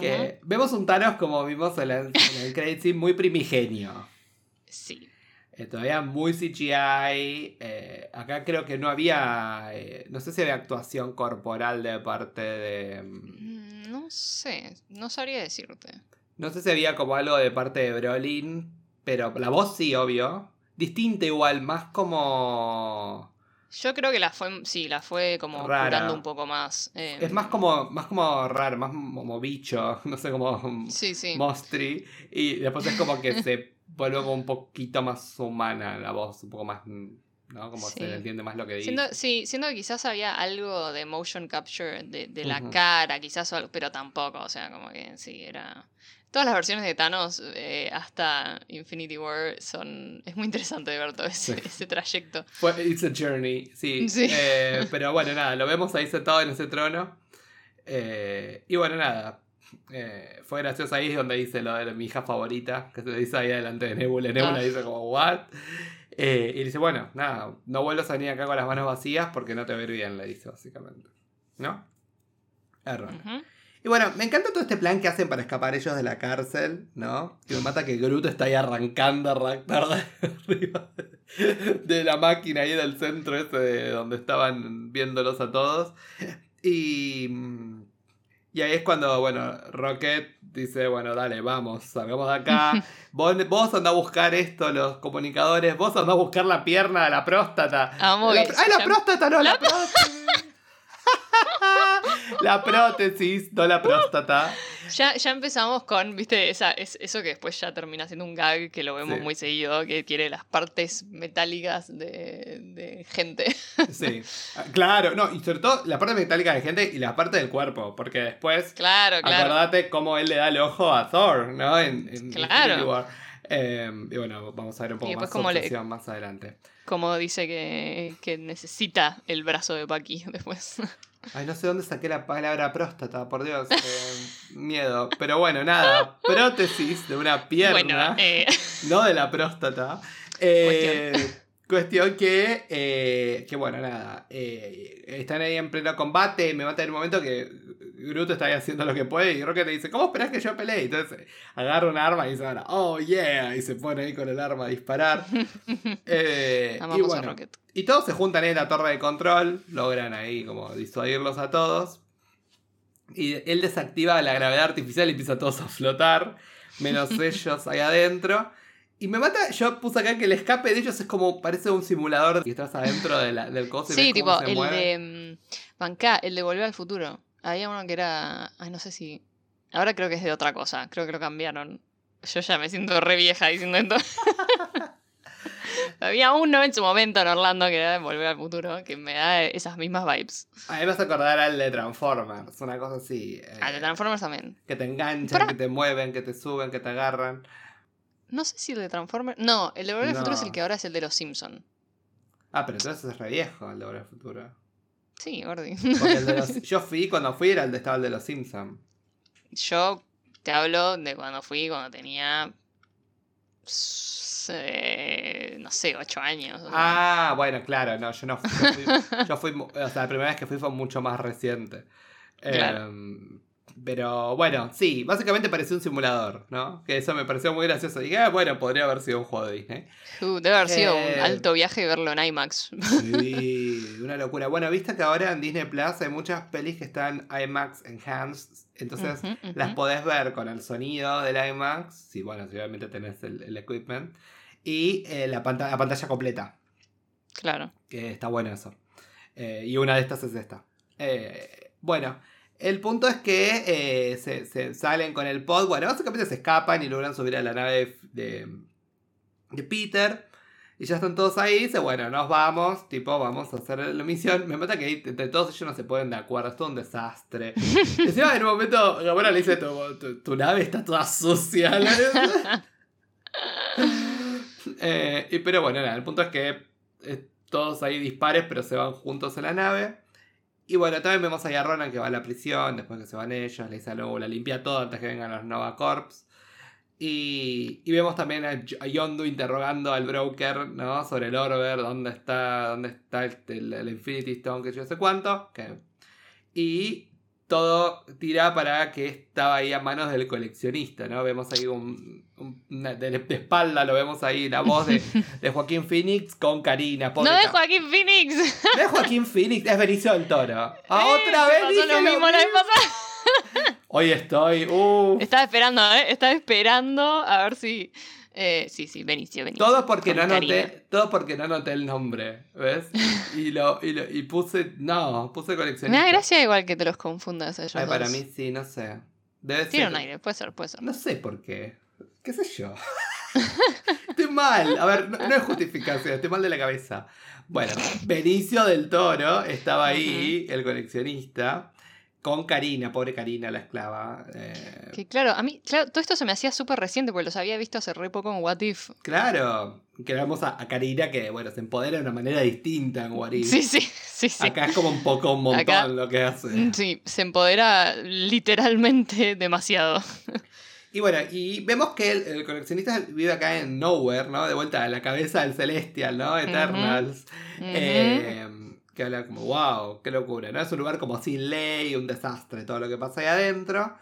S1: Que vemos un Thanos como vimos en, la- en el credit scene muy primigenio.
S2: Sí.
S1: Eh, todavía muy CGI. eh, acá creo que no había. eh, no sé si había actuación corporal de parte de. Mm,
S2: No sé, no sabría decirte.
S1: No sé si había como algo de parte de Brolin. Pero la voz sí, obvio. Distinta igual, más como.
S2: Yo creo que la fue, sí, la fue como curando un poco más. eh,
S1: Es más como. Más como raro, más como bicho. No sé, como.
S2: Sí, sí.
S1: Mostri. Y después es como que se vuelve como un poquito más humana la voz. Un poco más. ¿No? Como
S2: Sí.
S1: se le entiende más lo que dice.
S2: Siendo, sí, siendo que quizás había algo de motion capture de, de la
S1: Ujú.
S2: cara, quizás, pero tampoco, o sea, como que sí, era... Todas las versiones de Thanos eh, hasta Infinity War son... Es muy interesante de ver todo ese,
S1: Sí.
S2: ese trayecto.
S1: Fue It's a Journey, sí.
S2: Sí.
S1: Eh, pero bueno, nada, lo vemos ahí sentado en ese trono. Eh, y bueno, nada. fue gracioso ahí donde dice lo de mi hija favorita, que se dice ahí delante de Nebula. Nebula
S2: Ah.
S1: dice como, ¿what? Y dice, bueno, nada, no vuelvas a venir acá con las manos vacías porque no te va a ir bien, le dice básicamente. ¿No? Error. Y bueno, me encanta todo este plan que hacen para escapar ellos de la cárcel, ¿no? Que me mata que Groot está ahí arrancando a arriba de la máquina ahí del centro ese de donde estaban viéndolos a todos. Y, y ahí es cuando, bueno, Rocket dice, bueno, dale, vamos, salgamos de acá. Vos, vos andá a buscar esto, los comunicadores, vos andá a buscar la pierna de la próstata.
S2: Amo
S1: La- ¡Ay, la próstata, no, la próstata! la prótesis, no la próstata.
S2: Ya, ya empezamos con, viste, esa, es, eso que después ya termina siendo un gag que lo vemos
S1: Sí.
S2: muy seguido, que quiere las partes metálicas de, de gente.
S1: Sí, Ah, claro, no, y sobre todo la parte metálica de gente y la parte del cuerpo, porque después,
S2: Claro, claro.
S1: acordate cómo él le da el ojo a Thor, ¿no? En, en
S2: Claro.
S1: Infinity War. Eh, y bueno, vamos a ver un poco más
S2: cómo
S1: su
S2: le-
S1: más adelante.
S2: Como dice que, que necesita el brazo de Paki después.
S1: Ay, no sé dónde saqué la palabra próstata, por Dios. eh, miedo. Pero bueno, nada. Prótesis de una pierna.
S2: Bueno, eh,
S1: no de la próstata. Eh, cuestión que, eh, que bueno, nada. eh, están ahí en pleno combate. Me mata en un momento que Groot está ahí haciendo lo que puede. Y Rocket le dice: ¿Cómo esperás que yo pelee? Entonces agarra un arma y dice: ahora, Oh yeah. Y se pone ahí con el arma a disparar. Eh,
S2: a Rocket.
S1: y todos se juntan en la torre de control, logran ahí como disuadirlos a todos. Y él desactiva la gravedad artificial y empieza a todos a flotar, menos ellos ahí adentro. Y me mata, yo puse acá que el escape de ellos es como, parece un simulador que estás adentro de la- del y
S2: Sí, tipo, el
S1: mueve.
S2: de. mm, Banca, el de Volver al Futuro. Había uno que era. Ay, no sé si. Ahora creo que es de otra cosa. Creo que lo cambiaron. Yo ya me siento re vieja diciendo esto. Había uno en su momento en Orlando que era de Volver al Futuro, que me da esas mismas vibes.
S1: A mí me vas a acordar al de Transformers, una cosa así. eh,
S2: Ah, de Transformers también.
S1: que te enganchan, que te mueven, que te suben, que te agarran.
S2: No sé si el de Transformers. No, el de Volver al Futuro es el que ahora es el de los Simpsons.
S1: Ah, pero entonces es re viejo el de Volver al Futuro.
S2: Sí,
S1: los- yo fui, cuando fui era el de estaba el de los Simpsons.
S2: Yo te hablo de cuando fui, cuando tenía. eh, no sé, ocho años. o sea.
S1: Ah, bueno, claro, no, yo no fui. Yo fui, yo fui mu- o sea, la primera vez que fui fue mucho más reciente.
S2: Claro.
S1: Em, pero bueno, sí, básicamente parecía un simulador, ¿no? Que eso me pareció muy gracioso. Dije, ah, bueno, podría haber sido un juego de Disney.
S2: Uh, debe haber sido
S1: Eh,
S2: un alto viaje verlo en IMAX.
S1: Sí, una locura. Bueno, viste que ahora en Disney Plus hay muchas pelis que están IMAX Enhanced. Entonces las podés ver con el sonido del IMAX. Sí, bueno, si obviamente tenés el, el equipment. Y eh, la, pantalla, la pantalla completa.
S2: Claro.
S1: Que está bueno eso. Eh, y una de estas es esta. Eh, bueno, el punto es que eh, se, se salen con el pod. Bueno, básicamente se escapan y logran subir a la nave de, de Peter. Y ya están todos ahí. Dice, bueno, nos vamos. Tipo, vamos a hacer la misión. Me mata que entre todos ellos no se ponen de acuerdo. Es todo un desastre. Encima, en un momento, Gamora le dice, tu, tu- tu nave está toda sucia. Eh, y, pero bueno, nada, el punto es que eh, todos ahí dispares, pero se van juntos en la nave. Y bueno, también vemos ahí a Ronan que va a la prisión, después que se van ellos, le dice a Lobo, la limpia todo antes que vengan los Nova Corps. Y, y vemos también a, Yondu interrogando al broker, ¿no? Sobre el Orber, dónde está, dónde está el, el- el Infinity Stone, que yo sé cuánto. que- Y todo tira para que estaba ahí a manos del coleccionista, ¿no? Vemos ahí un, un- una- de, de espalda, lo vemos ahí, la voz de, de Joaquín Phoenix con Karina. pobre
S2: ¡No de Joaquín Phoenix!
S1: no es Joaquín Phoenix, es Benicio del Toro. A
S2: Eh,
S1: otra vez
S2: pasó lo mismo la vez pasada.
S1: Hoy estoy, uh,
S2: Estaba esperando, ¿eh? Estaba esperando a ver si. Eh, sí, sí, Benicio, Benicio.
S1: todo porque no anoté, todo porque no anoté el nombre, ¿ves? Y lo, y lo- y puse, no, puse
S2: Me
S1: coleccionista.
S2: da gracia igual que te los confundas ellos.
S1: Ay, para
S2: dos.
S1: mí sí, no sé. Debe
S2: Tiene
S1: ser.
S2: un aire, puede ser, puede ser.
S1: No sé por qué. ¿Qué sé yo? estoy mal. A ver, no, no es justificación, estoy mal de la cabeza. Bueno, Benicio del Toro estaba ahí, el coleccionista, con Karina, pobre Karina, la esclava. eh,
S2: Que claro, a mí, claro, todo esto se me hacía súper reciente porque los había visto hace re poco en What If.
S1: Claro, que vemos a, a Karina que, bueno, se empodera de una manera distinta en Warif.
S2: Sí, sí, sí, sí.
S1: Acá es como un poco un montón
S2: Acá-
S1: lo que hace.
S2: Sí, se empodera literalmente demasiado.
S1: Y bueno, y vemos que el, el coleccionista vive acá en Nowhere, ¿no? De vuelta a la cabeza del Celestial, ¿no? Eternals.
S2: Ujú.
S1: Eh, que habla como, wow, qué locura, ¿no? Es un lugar como sin ley, un desastre, todo lo que pasa ahí adentro.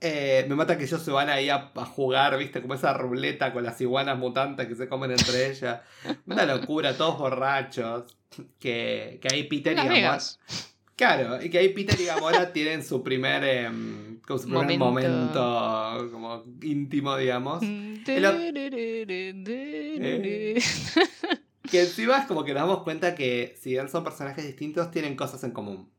S1: Eh, me mata que ellos se van ahí a, a jugar, ¿viste? Como esa ruleta con las iguanas mutantes que se comen entre ellas. Una locura, todos borrachos. Que, que ahí Peter y Gamora. Claro, y que ahí Peter y Gamora tienen su primer, em, como su primer
S2: Momento.
S1: momento. como íntimo, digamos. Eh. Que encima es como que nos damos cuenta que si bien son personajes distintos, tienen cosas en común.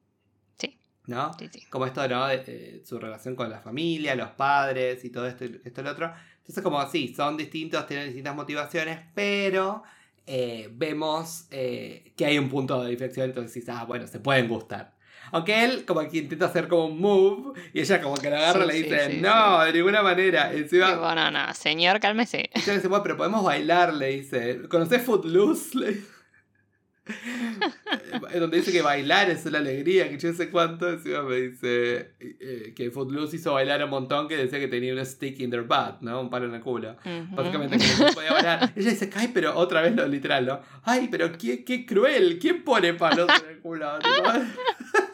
S2: Sí.
S1: ¿no?
S2: Sí, sí.
S1: Como esto, ¿no? De, eh, su relación con la familia, los padres y todo esto, y esto y lo otro. Entonces, como así, son distintos, tienen distintas motivaciones, pero eh, vemos eh, que hay un punto de inflexión, entonces dices, ah, bueno, se pueden gustar. Aunque él como que intenta hacer como un move y ella como que lo agarra y le dice,
S2: sí,
S1: no, de ninguna manera. Encima,
S2: banana, señor, cálmese.
S1: ella le dice, bueno, pero podemos bailar, le dice. ¿Conoces Footloose? Le dice. Eh, Donde dice que bailar es una alegría, que yo no sé cuánto. Encima me dice eh, que Footloose hizo bailar un montón, que decía que tenía un stick in their butt, ¿no? Un palo en el culo. Básicamente que no podía bailar. Ella dice, ay, pero otra vez lo literal, ¿no? Ay, pero qué, qué cruel, ¿quién pone palos en el culo?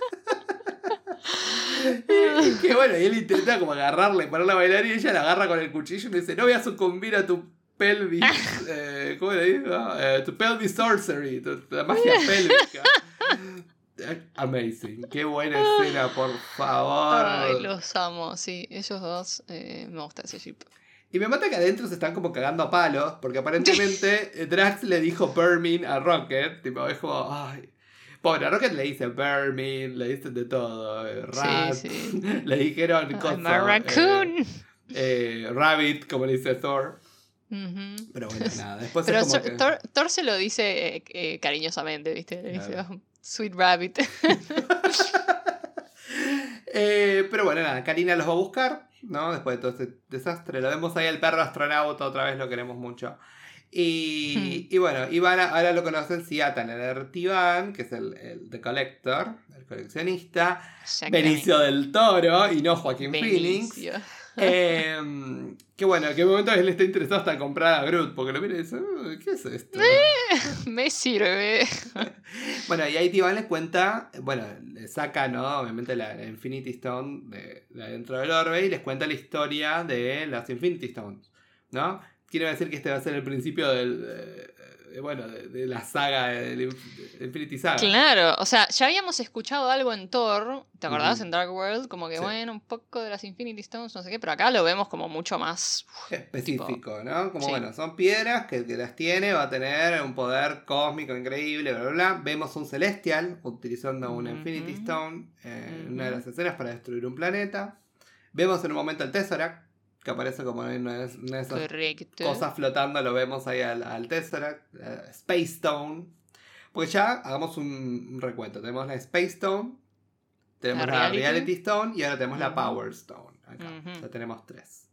S1: Y, que bueno, y él intenta como agarrarle, ponerla a bailar y ella la agarra con el cuchillo y le dice, no voy a sucumbir a tu pelvis, eh, ¿cómo le digo? Eh, tu pelvis sorcery, tu, tu- la magia pélvica. Amazing, qué buena escena, por favor.
S2: Ay, los amo, sí, ellos dos, eh, me gusta ese ship.
S1: Y me mata que adentro se están como cagando a palos, porque aparentemente Drax le dijo Vermin a Rocket, tipo, es como, ay. Pobre, Rocket le dice Vermin, le dicen de todo, eh, Rat,
S2: Sí, sí.
S1: le dijeron coso,
S2: a raccoon.
S1: eh, eh, Rabbit, como le dice Thor. Pero bueno, nada, después
S2: Pero
S1: es como
S2: Thor,
S1: que...
S2: Thor- Thor se lo dice eh, eh, cariñosamente, ¿viste? Le dice. "Oh, Sweet Rabbit.
S1: Eh, pero bueno, nada, Karina los va a buscar, ¿no? Después de todo este desastre. Lo vemos ahí al perro astronauta, otra vez lo queremos mucho. Y, y bueno, a- ahora lo conocen si atan el Ertivan, que es el, el The Collector, el coleccionista. Benicio del Toro y no Joaquín Phoenix.
S2: Benicio.
S1: Eh, que bueno, que en un momento él está interesado hasta comprar a Groot, porque lo mira y dice, "Uh, ¿qué es esto?
S2: Me sirve.
S1: Bueno, y ahí Tivan les cuenta, bueno, le saca, ¿no? Obviamente la, la Infinity Stone de, de adentro del orbe y les cuenta la historia de las Infinity Stones, ¿no? Quiero decir que este va a ser el principio del, de- de, bueno, de, de la saga, del de Infinity Saga.
S2: Claro, o sea, ya habíamos escuchado algo en Thor, ¿te acordás? En Dark World, como que
S1: Sí.
S2: bueno, un poco de las Infinity Stones, no sé qué, pero acá lo vemos como mucho más.
S1: Específico, ¿no? Como
S2: Sí.
S1: bueno, son piedras que el que las tiene va a tener un poder cósmico increíble, bla, bla, bla. Vemos un Celestial utilizando una. Infinity Stone en una de las escenas para destruir un planeta. Vemos en un momento el Tesseract, que aparece como en una de, una de esas
S2: Correcto.
S1: cosas flotando, lo vemos ahí al, al Tesseract, eh, Space Stone. Porque ya hagamos un, un recuento. Tenemos la Space Stone, tenemos
S2: La
S1: la,
S2: Reality.
S1: Reality Stone y ahora tenemos la. Power Stone. Acá.
S2: Ujú.
S1: Ya tenemos tres.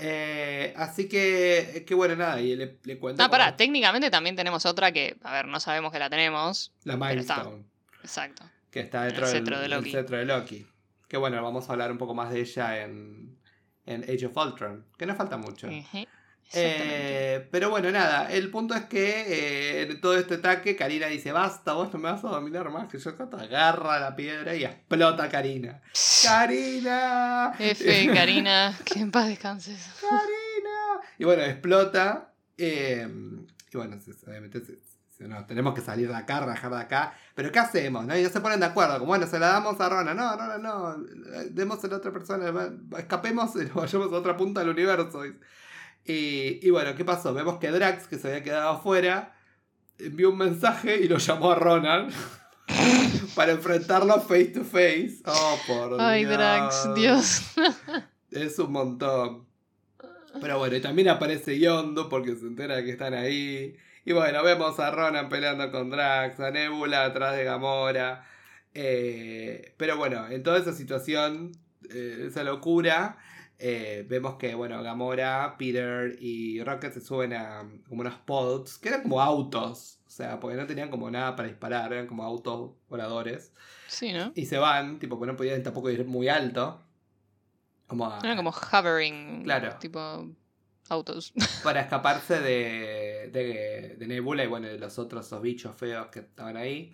S1: Eh, así que, que bueno, nada, y le, le cuento.
S2: Ah, pará, técnicamente también tenemos otra que, a ver, no sabemos que la tenemos.
S1: La
S2: pero
S1: Mind
S2: está.
S1: Stone,
S2: Exacto.
S1: que está dentro
S2: El
S1: del,
S2: cetro de
S1: cetro de Loki. Que bueno, vamos a hablar un poco más de ella en, en Age of Ultron, que no falta mucho. Eh, pero bueno, nada, el punto es que eh, en todo este ataque Karina dice, basta, vos no me vas a dominar más, que yo te agarra la piedra y explota a Karina. ¡Karina!
S2: F, Karina, que en paz descanses.
S1: ¡Karina! Y bueno, explota. eh, y bueno, obviamente se- no, tenemos que salir de acá, rajar de acá. Pero ¿qué hacemos? ¿no? Y no se ponen de acuerdo. Como bueno, se la damos a Rona. No, no, no, no. Demos a la otra persona. Escapemos y nos vayamos a otra punta del universo. Y, y bueno, ¿qué pasó? Vemos que Drax, que se había quedado afuera, envió un mensaje y lo llamó a Ronan. para enfrentarlo face to face. Oh, por
S2: Ay,
S1: Dios.
S2: Drax, Dios.
S1: Es un montón. Pero bueno, y también aparece Yondo porque se entera de que están ahí. Y bueno, vemos a Ronan peleando con Drax, a Nebula atrás de Gamora. Eh, pero bueno, en toda esa situación, eh, esa locura, eh, vemos que, bueno, Gamora, Peter y Rocket se suben a como unos pods, que eran como autos. O sea, porque no tenían como nada para disparar, eran como autos voladores.
S2: Sí, ¿no?
S1: Y se van, tipo, porque no podían tampoco ir muy alto. Como a-
S2: Eran como hovering.
S1: Claro.
S2: Tipo autos.
S1: para escaparse de, de, de Nebula y bueno, de los otros esos bichos feos que estaban ahí.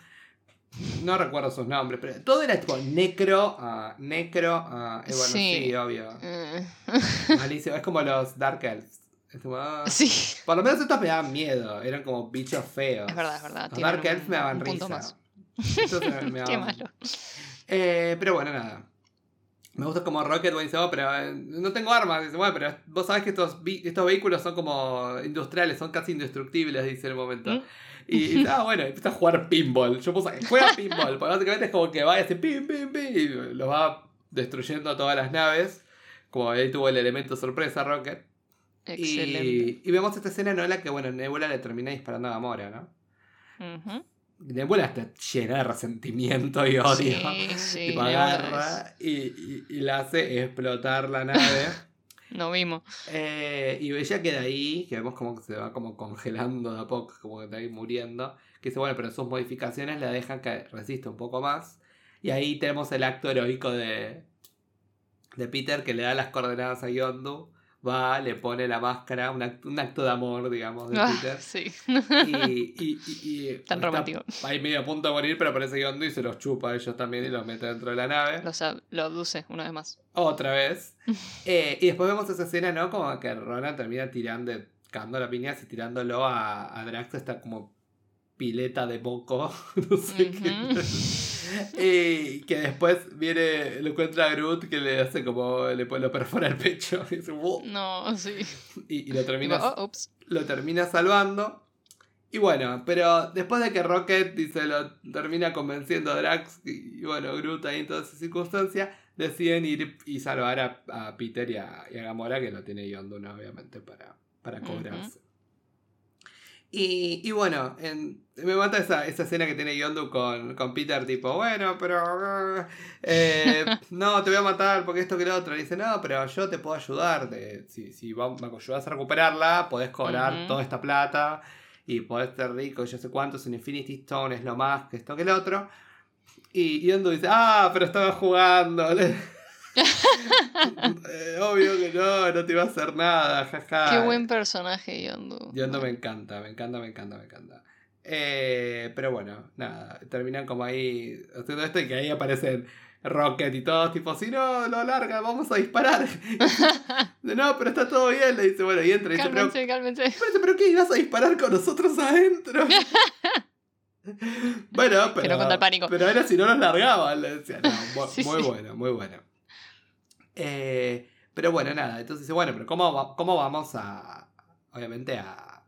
S1: No recuerdo sus nombres, pero todo era tipo necro, ah, necro, eh, bueno, sí,
S2: Sí.
S1: obvio.
S2: Eh,
S1: Malísimo, es como los Dark Elves. Es como, ah,
S2: sí,
S1: Por lo menos estos me daban miedo, eran como bichos feos.
S2: es verdad, es verdad.
S1: Los Dark Elves me daban risa. me-
S2: Qué malo.
S1: Eh, pero bueno, nada. Me gusta como Rocket bueno, dice, oh, pero eh, no tengo armas. Dice, bueno, pero vos sabés que estos, estos vehículos son como industriales, son casi indestructibles, dice en el momento.
S2: ¿Mm?
S1: Y, y ah, bueno, empieza a jugar pinball. Yo puse, juega pinball, porque básicamente es como que va y hace pim, pim, pim, y lo va destruyendo a todas las naves. Como ahí tuvo el elemento sorpresa Rocket.
S2: Excelente.
S1: Y, y vemos esta escena en la que, bueno, Nebula le termina disparando a Gamora, ¿no?
S2: Ujú.
S1: Nebula está llena de resentimiento y odio.
S2: Sí, sí,
S1: Tipo, agarra y, y, y la hace explotar la nave.
S2: No vimos.
S1: Eh, y ella queda ahí, que vemos como que se va como congelando de a poco, como que está ahí muriendo. Que dice, bueno, pero sus modificaciones la dejan que resista un poco más. Y ahí tenemos el acto heroico de, de Peter que le da las coordenadas a Yondu. Va, le pone la máscara, un acto, un acto de amor, digamos, de
S2: Ah,
S1: Peter.
S2: sí.
S1: Y, y, y- y
S2: Tan
S1: está
S2: romántico.
S1: Ahí medio a punto de morir, pero aparece Yondu y se los chupa a ellos también y los mete dentro de la nave.
S2: Lo, sab- lo abduce una vez más.
S1: Otra vez. Eh, y después vemos esa escena, ¿no? Como que Ronan termina tirando, cagando la piñas y tirándolo a, a Drax, esta como pileta de moco. no sé qué. Y que después viene, lo encuentra a Groot que le hace como, le lo perfora el pecho y, dice, "Wow",
S2: No, sí.
S1: y- y lo termina
S2: oh,
S1: lo termina salvando. Y bueno, pero después de que Rocket dice, lo termina convenciendo a Drax y, y bueno, Groot ahí en todas esas circunstancias, deciden ir y salvar a, a Peter y a, y a Gamora, que lo tiene Yondu, obviamente, para, para cobrarse. Y, y bueno, en- me mata esa, esa escena que tiene Yondu con, con Peter, tipo, bueno, pero... eh, no, te voy a matar porque esto que lo otro. Y dice, no, pero yo te puedo ayudar. de- si si vamos- me ayudas a recuperarla, podés cobrar toda esta plata y podés ser rico, yo sé cuánto, es un Infinity Stone, es lo más que esto que lo otro. Y Yondu dice, ah, pero estaba jugando. Eh, obvio que no, no te iba a hacer nada, jaja.
S2: Qué buen personaje, Yondu.
S1: Yondu me encanta, me encanta, me encanta, me encanta. Eh, pero bueno, nada, terminan como ahí haciendo esto y que ahí aparecen Rocket y todos, tipo, si no, lo larga, vamos a disparar. No, pero está todo bien, le dice, bueno, y entra y dice, pero,
S2: Cálmense,
S1: pero, pero ¿qué? ¿Ibas a disparar con nosotros adentro? bueno, pero,
S2: Quiero contar pánico.
S1: pero era si no nos largaban, le decía, no,
S2: Sí,
S1: muy
S2: sí.
S1: bueno, muy bueno. Eh, pero bueno, nada, entonces dice, bueno, pero ¿cómo, cómo vamos a, obviamente, a,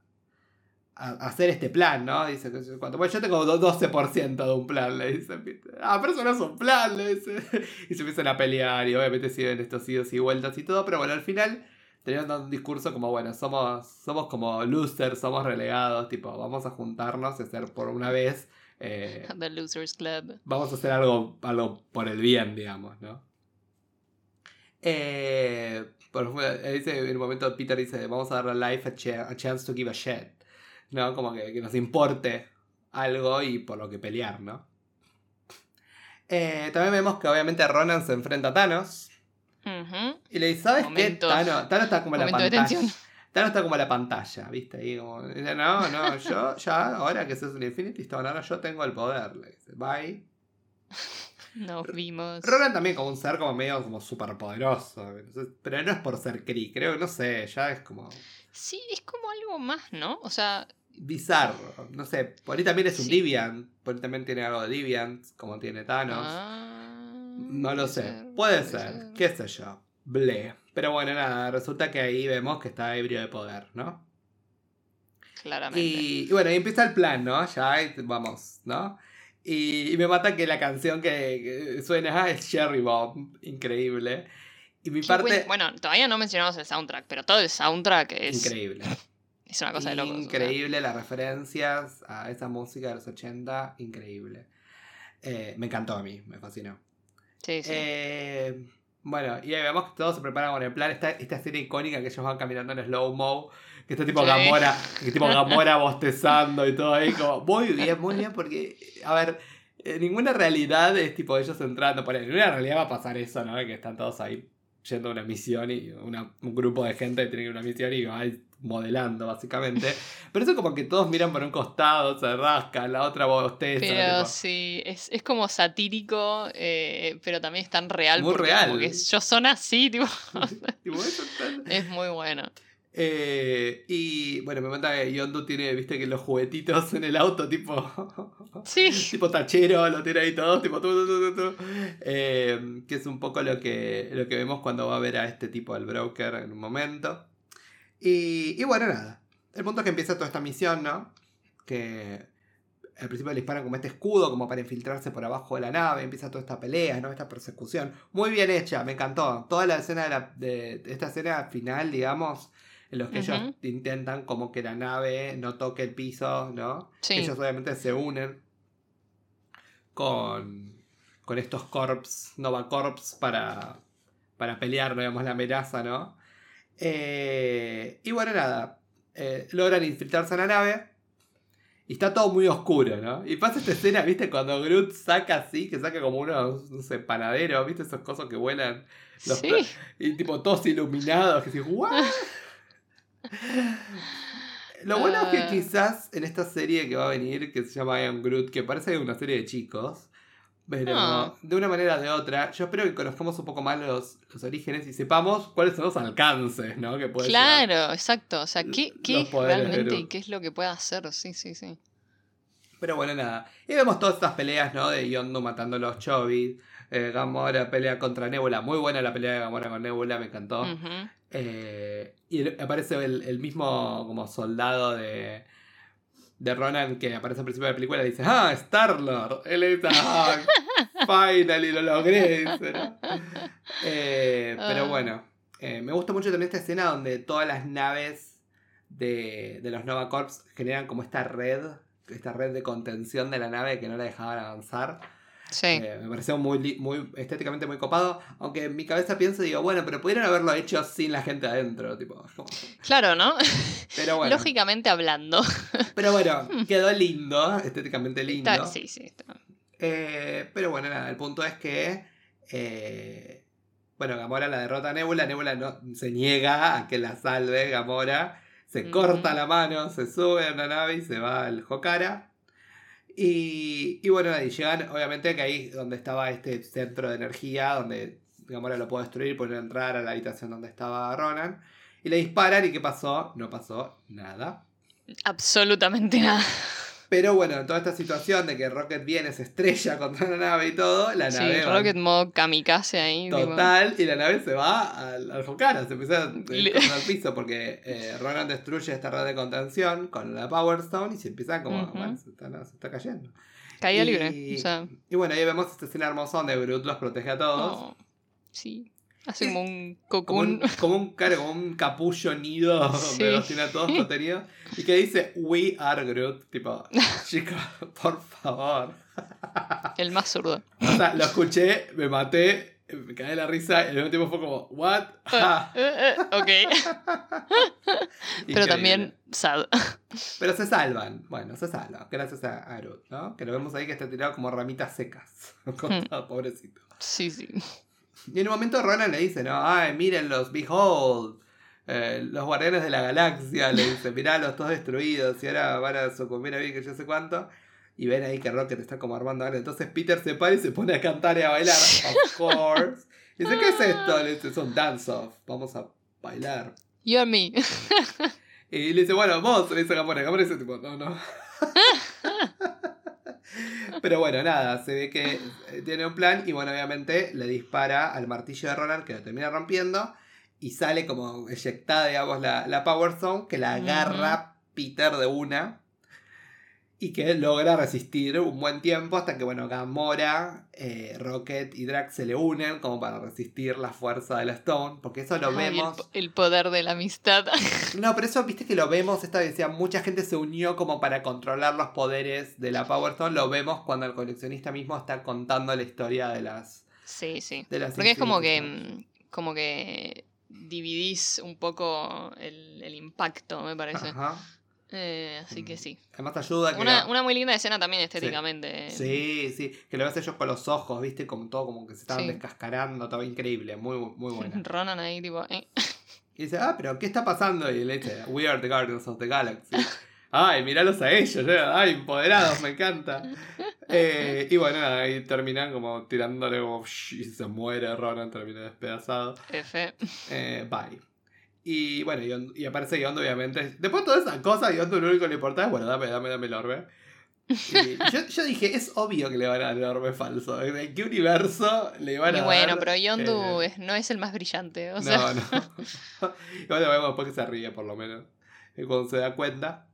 S1: a hacer este plan, ¿no? Dice, cuánto. bueno, yo tengo do- 12% de un plan, le dice Peter. Ah, pero eso no es un plan, le dice. Y se empiezan a pelear y obviamente siguen estos idos y vueltas y todo, pero bueno, al final tenían un discurso como, bueno, somos, somos como losers, somos relegados, tipo, vamos a juntarnos y hacer por una vez, eh,
S2: The Losers Club.
S1: vamos a hacer algo, algo por el bien, digamos, ¿no? Eh, por ejemplo, dice, en un momento Peter dice, vamos a darle a Life a, cha- a chance to give a shit, ¿no? Como que, que nos importe algo y por lo que pelear, ¿no? Eh, también vemos que obviamente Ronan se enfrenta a Thanos y le dice, ¿sabes
S2: Momento-
S1: qué? Thanos, Thanos está como en la
S2: Momento de
S1: pantalla. Thanos está como en la pantalla, ¿viste? Ahí como, no, no, yo ya, ahora que sos un Infinity Stone, ahora yo tengo el poder. Le dice, bye.
S2: Nos vimos.
S1: Ronan también como un ser como medio como súper poderoso. Pero no es por ser Kree, creo que no sé, ya es como
S2: Sí, es como algo más, ¿no? O sea,
S1: bizarro. No sé, por ahí también es un
S2: Sí.
S1: Deviant. Por ahí también tiene algo de Deviant, como tiene Thanos.
S2: ah,
S1: no lo sé,
S2: ser,
S1: puede ser, qué sé yo. Ble. Pero bueno, nada, resulta que ahí vemos que está ebrio de poder, ¿no?
S2: Claramente.
S1: Y, y bueno, ahí empieza el plan, ¿no? Ya vamos, ¿no? Y, y me mata que la canción que, suena ah, es Cherry Bomb, increíble. Y mi parte...
S2: buen- bueno, todavía no mencionamos el soundtrack, pero todo el soundtrack es,
S1: Increíble.
S2: es una cosa de locos. o sea.
S1: Increíble las referencias a esa música de los 80, increíble. Eh, me encantó a mí, me fascinó.
S2: Sí, sí.
S1: Eh, bueno, y ahí vemos que todos se preparan con el plan. Esta, esta escena icónica que ellos van caminando en slow-mo. Que está tipo
S2: Sí.
S1: Gamora, que tipo Gamora bostezando y todo ahí. Como, muy bien, muy bien, porque, a ver, eh, ninguna realidad es tipo ellos entrando por ahí. En una realidad va a pasar eso, ¿no? Que están todos ahí yendo a una misión y una- un grupo de gente que tiene que ir a una misión y va modelando, básicamente. Pero eso como que todos miran por un costado, se rascan, la otra bosteza.
S2: Pero
S1: tipo,
S2: sí, es, es como satírico, eh, pero también es tan real.
S1: Muy
S2: porque
S1: real.
S2: Como que ellos son así, tipo.
S1: tan-
S2: es muy bueno.
S1: Eh, y bueno, me manda que Yondu tiene, viste, que los juguetitos en el auto, tipo.
S2: Sí.
S1: tipo tachero, lo tiene ahí todo, tipo. tu, tu, tu, tu, tu. Eh, que es un poco lo que, lo que vemos cuando va a ver a este tipo, al broker, en un momento. Y, y bueno, nada. El punto es que empieza toda esta misión, ¿no? que al principio le disparan como este escudo, como para infiltrarse por abajo de la nave, empieza toda esta pelea, ¿no? Esta persecución. Muy bien hecha, me encantó. Toda la escena de, la- de esta escena final, digamos, en los que ellos intentan como que la nave no toque el piso, ¿no?
S2: Sí.
S1: Ellos obviamente se unen con, con estos corps, Nova Corps, para, para pelear, digamos, la amenaza, ¿no? Eh, y bueno, nada, eh, logran infiltrarse a la nave. Y está todo muy oscuro, ¿no? Y pasa esta escena, ¿viste? Cuando Groot saca así, que saca como unos, no sé, panaderos, ¿viste? Esos cosas que vuelan. Los
S2: Sí.
S1: Y tipo todos iluminados, que dices, ¿what? Lo bueno es que
S2: Ah.
S1: quizás en esta serie que va a venir, que se llama Iron Groot, que parece que es una serie de chicos, pero
S2: Ah.
S1: de una manera o de otra, yo espero que conozcamos un poco más los, los orígenes y sepamos cuáles son los alcances, ¿no? Que puede.
S2: Claro, exacto. O sea, ¿qué, es realmente y qué es lo que puede hacer? Sí, sí, sí.
S1: Pero bueno, nada. Y vemos todas estas peleas, ¿no? De Yondu matando a los Chobit. Eh, Gamora pelea contra Nebula. Muy buena la pelea de Gamora con Nebula, me encantó. Eh, y aparece el, el mismo como soldado de, de Ronan que aparece al principio de la película y dice, ah, Star-Lord. Él está, ah, finally lo logré. Eh, pero
S2: Ah.
S1: bueno, eh, me gusta mucho también esta escena donde todas las naves de, de los Nova Corps generan como esta red, esta red de contención de la nave que no la dejaban avanzar.
S2: Sí.
S1: Eh, me pareció muy, muy estéticamente muy copado. Aunque en mi cabeza pienso y digo, bueno, pero pudieron haberlo hecho sin la gente adentro. Tipo, como-
S2: Claro, ¿no?
S1: Pero bueno,
S2: Lógicamente hablando.
S1: pero bueno, quedó lindo, estéticamente lindo.
S2: Está- sí, sí. está-
S1: Eh, pero bueno, nada, el punto es que. eh, bueno, Gamora la derrota a Nebula. Nebula no, se niega a que la salve Gamora. Se corta la mano, se sube a una nave y se va al Hokara. Y, y bueno, y llegan, obviamente, que ahí donde estaba este centro de energía, donde Gamora lo puede destruir, puede entrar a la habitación donde estaba Ronan. Y le disparan, ¿y qué pasó? No pasó nada.
S2: Absolutamente nada.
S1: Pero bueno, en toda esta situación de que Rocket viene, se estrella contra la nave y todo, la
S2: Sí,
S1: nave va
S2: Rocket modo kamikaze ahí. tipo.
S1: total y la nave se va al, al Hokara, se empieza a
S2: Le-
S1: el piso porque eh, Ronan destruye esta red de contención con la Power Stone y se empieza como, bueno, se está, se está cayendo.
S2: Caída
S1: Y-
S2: libre. O sea,
S1: Y bueno, ahí vemos esta escena hermosa donde Groot los protege a todos.
S2: no. Sí. Hace como un
S1: Como un, como un, como un capullo nido donde
S2: Sí.
S1: los tiene a todos protegidos. Y que dice, We are Groot. Tipo, chicos, por favor.
S2: El más zurdo.
S1: O sea, lo escuché, me maté, me caí de la risa y al mismo tiempo fue como, ¿what? Ah,
S2: Eh, eh, ok. Pero también sad.
S1: Pero se salvan, bueno, se salvan, gracias a, Groot, ¿no? Que lo vemos ahí que está tirado como ramitas secas. Cortado, pobrecito.
S2: Sí, sí.
S1: Y en un momento Ronan le dice, ¿no? Ay, mírenlos, behold. eh, los guardianes de la galaxia, le dice, miralos todos destruidos y ahora van a sucumbir a bien que yo sé cuánto. Y ven ahí que Rocket está como armando algo. Entonces Peter se para y se pone a cantar y a bailar. Of course. Y dice, ¿qué es esto? Le dice, son dance off. Vamos a bailar.
S2: You and me.
S1: Y le dice, bueno, vos, le dice Gamora. Gamora dice, tipo, no, no. Pero bueno, nada, se ve que eh, tiene un plan y bueno, obviamente le dispara al martillo de Ronan que lo termina rompiendo y sale como eyectada, digamos, la, la Power Zone que la agarra Peter de una y que logra resistir un buen tiempo hasta que, bueno, Gamora, eh, Rocket y Drax se le unen como para resistir la fuerza de la Stone, porque eso lo
S2: Ay,
S1: vemos...
S2: el, poder de la amistad.
S1: No, pero eso, viste que lo vemos, esta vez decía, mucha gente se unió como para controlar los poderes de la Power Stone. Lo vemos cuando el coleccionista mismo está contando la historia de las.
S2: Sí, sí.
S1: De las
S2: Porque es como que, mm, como que dividís un poco el, el impacto, me parece.
S1: Ajá.
S2: Eh, así que
S1: Mm.
S2: sí.
S1: Además ayuda que.
S2: Una,
S1: la-
S2: una muy linda escena también estéticamente.
S1: Sí, sí, que lo ves ellos con los ojos, viste, como todo como que se estaban
S2: Sí.
S1: descascarando, todo increíble, muy, muy buena.
S2: Ronan ahí, tipo. eh.
S1: Y dice, ah, pero ¿qué está pasando? Y le dice, We are the Guardians of the Galaxy. Ay, míralos a ellos, ¿eh? ay, empoderados, me encanta. Eh, y bueno, nada, ahí terminan como tirándole como, y se muere Ronan, termina despedazado.
S2: F.
S1: Eh, bye. Y bueno, y, y aparece Yondo, obviamente. Después de toda esa cosa, Yondo lo único que le importaba es, bueno, dame, dame, dame el orbe. Y yo, yo dije, es obvio que le van a dar el orbe falso. ¿En qué universo le van a
S2: Y
S1: dar?
S2: bueno, pero Yondu
S1: eh,
S2: no es el más brillante. O sea,
S1: no, no. y bueno, vemos después que se ríe, por lo menos. Y cuando se da cuenta.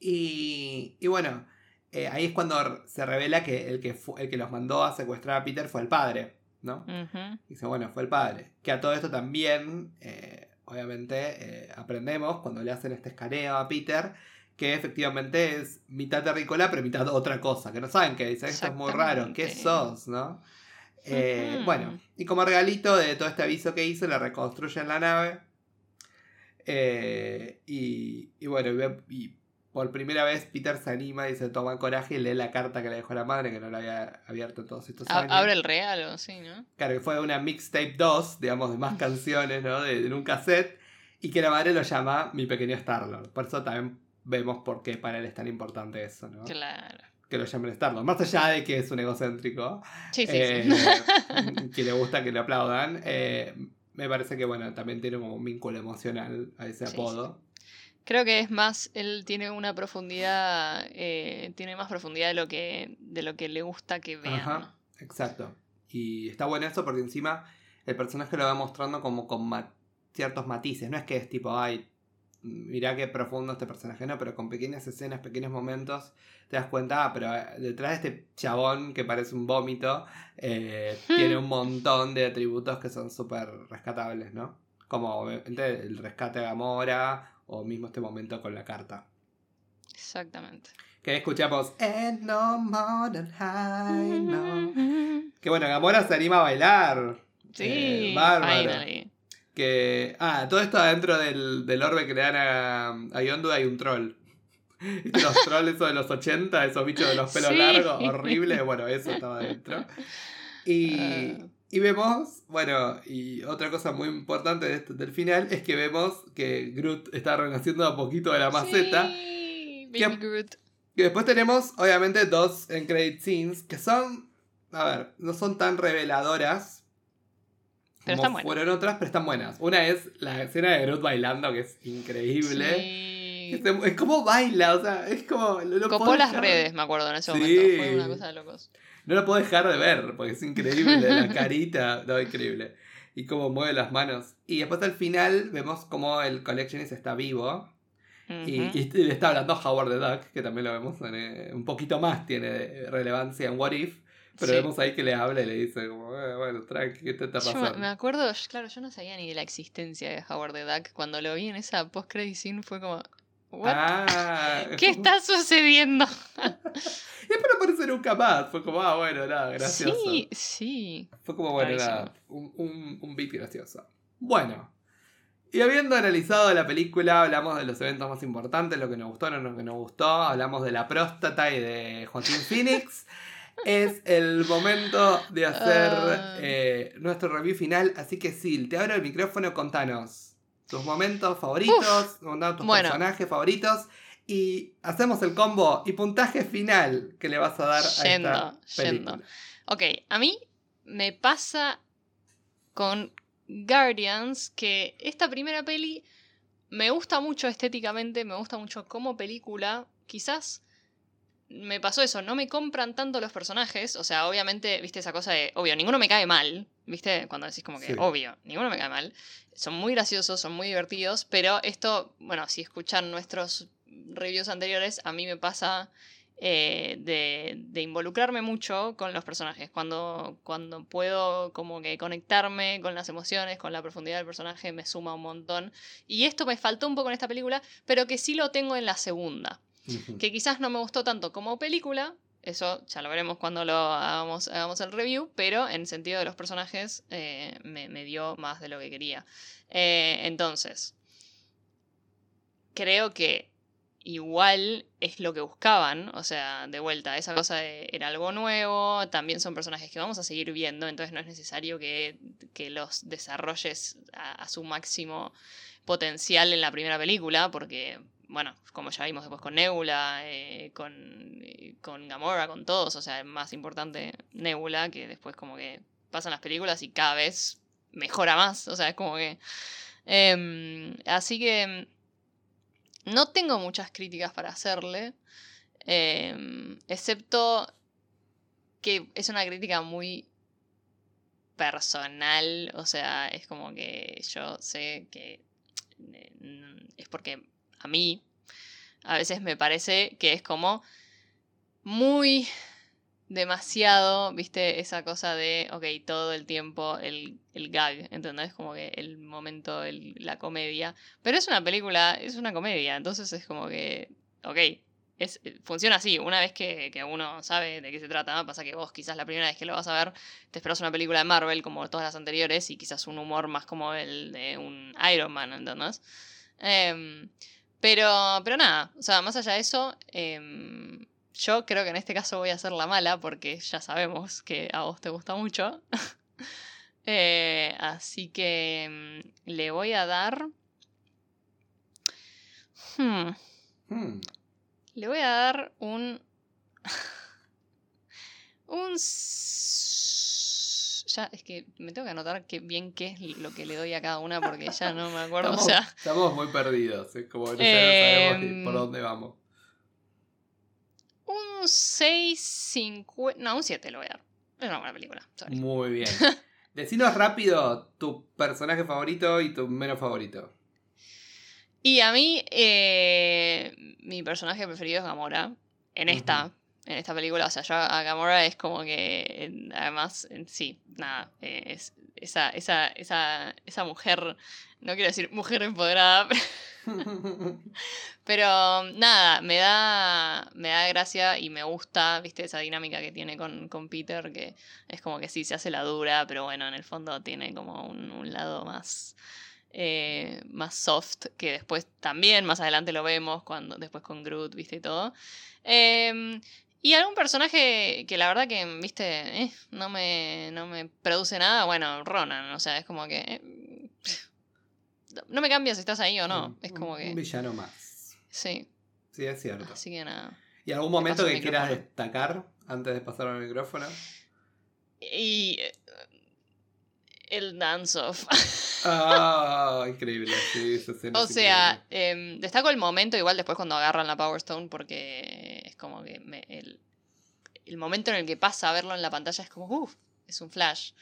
S1: Y, y bueno, eh, ahí es cuando se revela que el que, el que los mandó a secuestrar a Peter fue el padre, ¿no? Dice, bueno, fue el padre. Que a todo esto también, eh, obviamente, eh, aprendemos cuando le hacen este escaneo a Peter, que efectivamente es mitad terrícola, pero mitad otra cosa. Que no saben qué dice, esto es muy raro, ¿qué sos, no? Eh. Bueno, y como regalito de todo este aviso que hizo, le reconstruyen la nave. Eh, y, y bueno, y por primera vez Peter se anima y se toma coraje y lee la carta que le dejó la madre, que no la había abierto en todos estos años.
S2: Abre el regalo, sí, ¿no?
S1: Claro, que fue una mixtape 2, digamos, de más canciones, ¿no? De, de un cassette. Y que la madre lo llama Mi Pequeño Star-Lord. Por eso también vemos por qué para él es tan importante eso, ¿no?
S2: Claro.
S1: Que lo llamen Star-Lord. Más allá de que es un egocéntrico,
S2: Sí, sí,
S1: eh,
S2: sí.
S1: que le gusta que le aplaudan, eh, me parece que, bueno, también tiene como un vínculo emocional a ese
S2: Sí,
S1: apodo.
S2: Creo que es más, él tiene una profundidad, eh, tiene más profundidad de lo que, de lo que le gusta que vean.
S1: Ajá, exacto. Y está bueno eso porque encima el personaje lo va mostrando como con ma- ciertos matices. No es que es tipo, ay, mirá qué profundo este personaje, no, pero con pequeñas escenas, pequeños momentos, te das cuenta, ah, pero eh, detrás de este chabón que parece un vómito, eh, tiene un montón de atributos que son súper rescatables, ¿no? Como obviamente el rescate a Gamora o mismo este momento con la carta.
S2: Exactamente.
S1: Que escuchamos, And no more than high, no. Que bueno, Gamora se anima a bailar.
S2: Sí,
S1: Eh, bárbaro.
S2: finally.
S1: Que. Ah, todo esto adentro del, del orbe que le dan a, a Yondu hay un troll. ¿Viste Los trolls esos de los 80, esos bichos de los pelos
S2: Sí.
S1: largos, horrible. Bueno, eso estaba adentro. Y,
S2: Ah.
S1: Y vemos, bueno, y otra cosa muy importante de esto- del final es que vemos que Groot está renaciendo a poquito de la maceta.
S2: Sí,
S1: Que-
S2: Baby Groot.
S1: Y después tenemos, obviamente, dos en credit scenes que son, a ver, no son tan reveladoras
S2: Pero
S1: como
S2: están buenas.
S1: fueron otras, pero están buenas. Una es la escena de Groot bailando, que es increíble.
S2: Sí.
S1: Es, como baila, o sea, es como... No lo
S2: Copó las
S1: dejar-
S2: redes, me acuerdo, en ese
S1: Sí.
S2: momento. Fue una cosa de locos.
S1: No lo puedo dejar de ver, porque es increíble, la carita, no, increíble. Y cómo mueve las manos. Y después al final vemos cómo el Collectionist está vivo. Y, le está hablando Howard the Duck, que también lo vemos en, eh, un poquito más, tiene relevancia en What If. Pero
S2: Sí.
S1: vemos ahí que le habla y le dice, como, "Eh, bueno, tranqui, ¿qué te está
S2: Yo me-
S1: pasando?
S2: me acuerdo, claro, yo no sabía ni de la existencia de Howard the Duck. Cuando lo vi en esa post-credit scene fue como, "What?
S1: Ah,
S2: ¿qué está sucediendo?
S1: Y después no aparece nunca más. Fue como, ah, bueno, nada, gracioso.
S2: Sí, sí.
S1: Fue como, bueno, nada, un, un, un beat gracioso. Bueno, y habiendo analizado la película, hablamos de los eventos más importantes, lo que nos gustó, no lo que nos gustó, hablamos de la próstata y de Joaquín Phoenix. es el momento de hacer eh, nuestro review final, así que Sil, te abro el micrófono, contanos tus momentos favoritos, contanos tus
S2: Bueno.
S1: personajes favoritos. Y hacemos el combo y puntaje final que le vas a dar a
S2: Yendo,
S1: esta película.
S2: yendo. Ok, a mí me pasa con Guardians que esta primera peli me gusta mucho estéticamente, me gusta mucho como película. Quizás me pasó eso, no me compran tanto los personajes. O sea, obviamente, viste esa cosa de, obvio, ninguno me cae mal. ¿Viste? Cuando decís como que,
S1: Sí.
S2: obvio, ninguno me cae mal. Son muy graciosos, son muy divertidos, pero esto, bueno, si escuchan nuestros reviews anteriores, a mí me pasa eh, de, de involucrarme mucho con los personajes. Cuando, cuando puedo como que conectarme con las emociones, con la profundidad del personaje, me suma un montón. Y esto me faltó un poco en esta película, pero que sí lo tengo en la segunda. Que quizás no me gustó tanto como película. Eso ya lo veremos cuando lo hagamos, hagamos el review, pero en sentido de los personajes eh, me, me dio más de lo que quería. Eh, entonces, creo que igual es lo que buscaban, o sea, de vuelta, esa cosa de, era algo nuevo, también son personajes que vamos a seguir viendo, entonces no es necesario que, que los desarrolles a su máximo potencial en la primera película, porque, bueno, como ya vimos después con Nebula, eh, con, con Gamora, con todos, o sea, es más importante Nebula, que después como que pasan las películas y cada vez mejora más, o sea, es como que... em, así que no tengo muchas críticas para hacerle, em, excepto que es una crítica muy personal, o sea, es como que yo sé que eh, es porque a mí a veces me parece que es como muy demasiado, viste, esa cosa de, ok, todo el tiempo el, el gag, ¿entendés? Como que el momento, la comedia. Pero es una película, es una comedia, entonces es como que, ok, es, funciona así. Una vez que, que, uno sabe de qué se trata, pasa que vos quizás la primera vez que lo vas a ver, te esperas una película de Marvel como todas las anteriores y quizás un humor más como el de un Iron Man, ¿entendés? Eh, pero, pero nada, o sea, más allá de eso, eh, yo creo que en este caso voy a ser la mala porque ya sabemos que a vos te gusta mucho. eh, así que mm, le voy a dar... Hmm.
S1: Hmm.
S2: Le voy a dar un... un... Ya, es que me tengo que anotar que bien qué es lo que le doy a cada una porque ya no me acuerdo.
S1: Estamos,
S2: sea,
S1: estamos muy perdidos, es como no
S2: Eh,
S1: sabemos por dónde vamos.
S2: un 6, 50... No, un 7 le voy a dar. Es una buena película. sorry.
S1: Muy bien. Decinos rápido tu personaje favorito y tu menos favorito.
S2: Y a mí, eh, mi personaje preferido es Gamora. En esta, en esta película. O sea, yo a Gamora es como que. Además, sí, nada. eh, es esa, esa, esa, esa mujer. No quiero decir mujer empoderada. Pero nada, me da, me da gracia y me gusta, viste, esa dinámica que tiene con, con Peter, que es como que sí, se hace la dura, pero bueno, en el fondo tiene como un, un lado más, eh, más soft, que después también más adelante lo vemos, cuando después con Groot, viste, y todo. Em, y algún personaje que la verdad que, viste, eh, no, me, no me produce nada, bueno, Ronan, o sea, es como que... eh, no me cambia si estás ahí o no, es como
S1: Un
S2: que...
S1: villano más.
S2: Sí,
S1: Sí, es cierto.
S2: así que nada.
S1: ¿Y algún momento que quieras destacar antes de pasar al micrófono?
S2: Y eh, el dance-off.
S1: Ah, increíble. Sí, esa escena
S2: o sea, em, destaco el momento igual después cuando agarran la Power Stone porque es como que me- el, momento en el que pasa a verlo en la pantalla es como, uff, es un flash.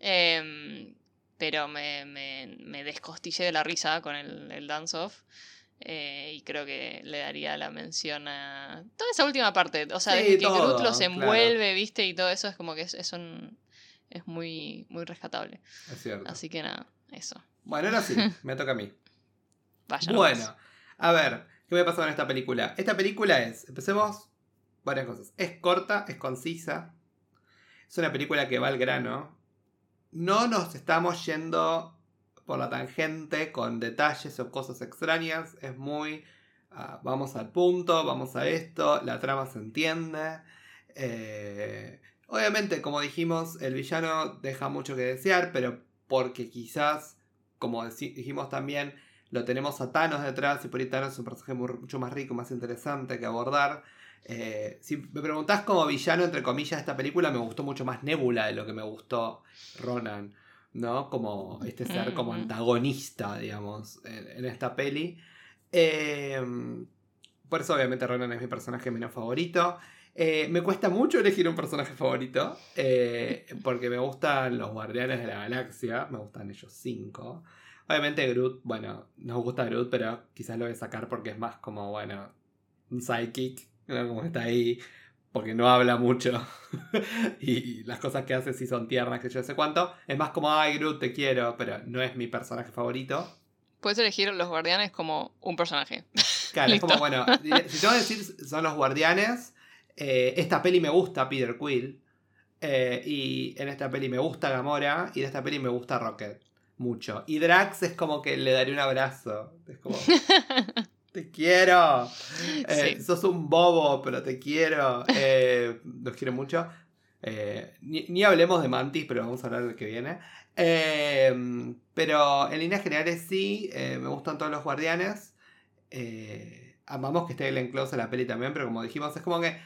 S2: Em, pero me, me, me descostillé de la risa con el, el dance-off. eh, y creo que le daría la mención a toda esa última parte. O sea,
S1: Sí,
S2: desde que Groot los
S1: claro.
S2: envuelve, viste, y todo eso es como que es, es un- es muy, muy rescatable.
S1: Es cierto.
S2: Así que nada, eso.
S1: Bueno, ahora sí, me toca a mí.
S2: Vaya.
S1: Bueno, a ver, ¿qué me pasó en esta película? Esta película es, empecemos, varias cosas. Es corta, es concisa. Es una película que va al grano. No nos estamos yendo por la tangente con detalles o cosas extrañas. Es muy, ah, vamos al punto, vamos a esto, la trama se entiende. Eh, obviamente, como dijimos, el villano deja mucho que desear, pero porque quizás, como dijimos también, lo tenemos a Thanos detrás y por ahí Thanos es un personaje mucho más rico, más interesante que abordar. Eh, si me preguntás como villano, entre comillas, de esta película, me gustó mucho más Nebula de lo que me gustó Ronan, ¿no? Como este ser como antagonista, digamos, en, en esta peli. Eh, por eso, obviamente, Ronan es mi personaje menos favorito. Eh, me cuesta mucho elegir un personaje favorito, eh, porque me gustan los Guardianes de la Galaxia, me gustan ellos cinco. Obviamente Groot, bueno, nos gusta Groot, pero quizás lo voy a sacar porque es más como, bueno, un sidekick, como está ahí, porque no habla mucho. y las cosas que hace sí son tiernas, que yo sé cuánto. Es más como, ay Groot, te quiero, pero no es mi personaje favorito.
S2: Puedes elegir los guardianes como un personaje.
S1: Claro, es como, bueno, si tengo que decir son los guardianes, eh, esta peli me gusta Peter Quill. eh, y en esta peli me gusta Gamora. Y en esta peli me gusta Rocket. Mucho. Y Drax es como que le daré un abrazo. Es como. Te quiero. Eh,
S2: Sí.
S1: Sos un bobo, pero te quiero. Eh, los quiero mucho. Eh, ni, ni hablemos de Mantis, pero vamos a hablar del que viene. Eh, pero en líneas generales sí, me gustan todos los guardianes. Amamos que esté Glenn Close en la peli también, pero como dijimos, es como que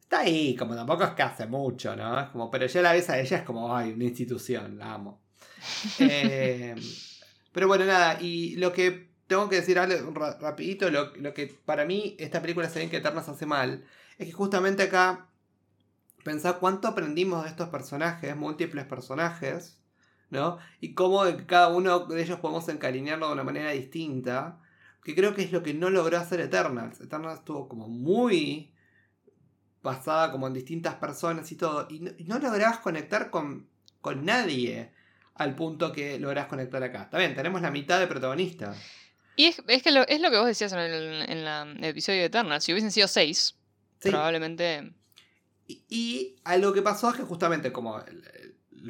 S1: está ahí, como tampoco es que hace mucho, ¿no? Es como, pero ya la ves a ella, es como, ay, una institución, la amo. Pero bueno, nada, y lo que tengo que decir algo ra- rapidito, lo, que para mí esta película Se ven que Eternas hace mal, es que justamente acá pensar cuánto aprendimos de estos personajes, múltiples personajes, ¿no? Y cómo cada uno de ellos podemos encariñarlo de una manera distinta, que creo que es lo que no logró hacer Eternals. Eternals estuvo como muy basada como en distintas personas y todo, y no, y no lograbas conectar con, con nadie al punto que lográs conectar acá. Está bien, tenemos la mitad de protagonistas.
S2: Y es, es que lo, es lo que vos decías en el, en la- el episodio de Eternal. Si hubiesen sido seis,
S1: Sí.
S2: probablemente.
S1: Y, y a lo que pasó es que justamente como el,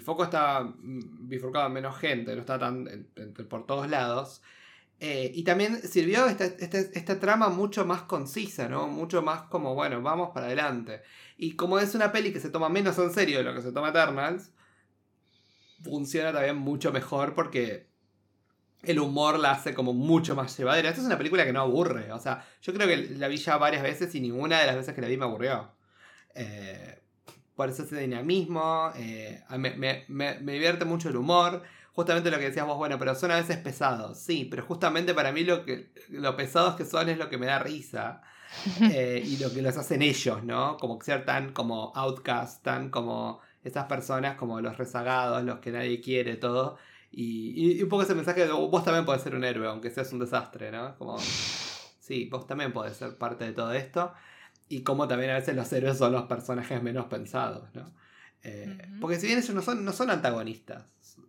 S1: foco está bifurcado en menos gente, no está tan en- en- por todos lados. eh, y también sirvió esta, esta, esta trama mucho más concisa, ¿no? Mucho más como, bueno, vamos para adelante. Y como es una peli que se toma menos en serio de lo que se toma Eternals, funciona también mucho mejor porque el humor la hace como mucho más llevadera. Esta es una película que no aburre. O sea, yo creo que la vi ya varias veces y ninguna de las veces que la vi me aburrió. Eh, por eso ese dinamismo. eh, me, me- me- me divierte mucho el humor. Justamente lo que decías vos, bueno, pero son a veces pesados. Sí, pero justamente para mí lo, que, lo pesados que son es lo que me da risa. eh, y lo que los hacen ellos, ¿no? Como ser tan como outcast, tan como esas personas como los rezagados, los que nadie quiere, todo. Y, un poco ese mensaje de vos también podés ser un héroe, aunque seas un desastre, ¿no? Como, sí, vos también podés ser parte de todo esto. Y como también a veces los héroes son los personajes menos pensados, ¿no? Eh. Porque si bien ellos no son, no son antagonistas,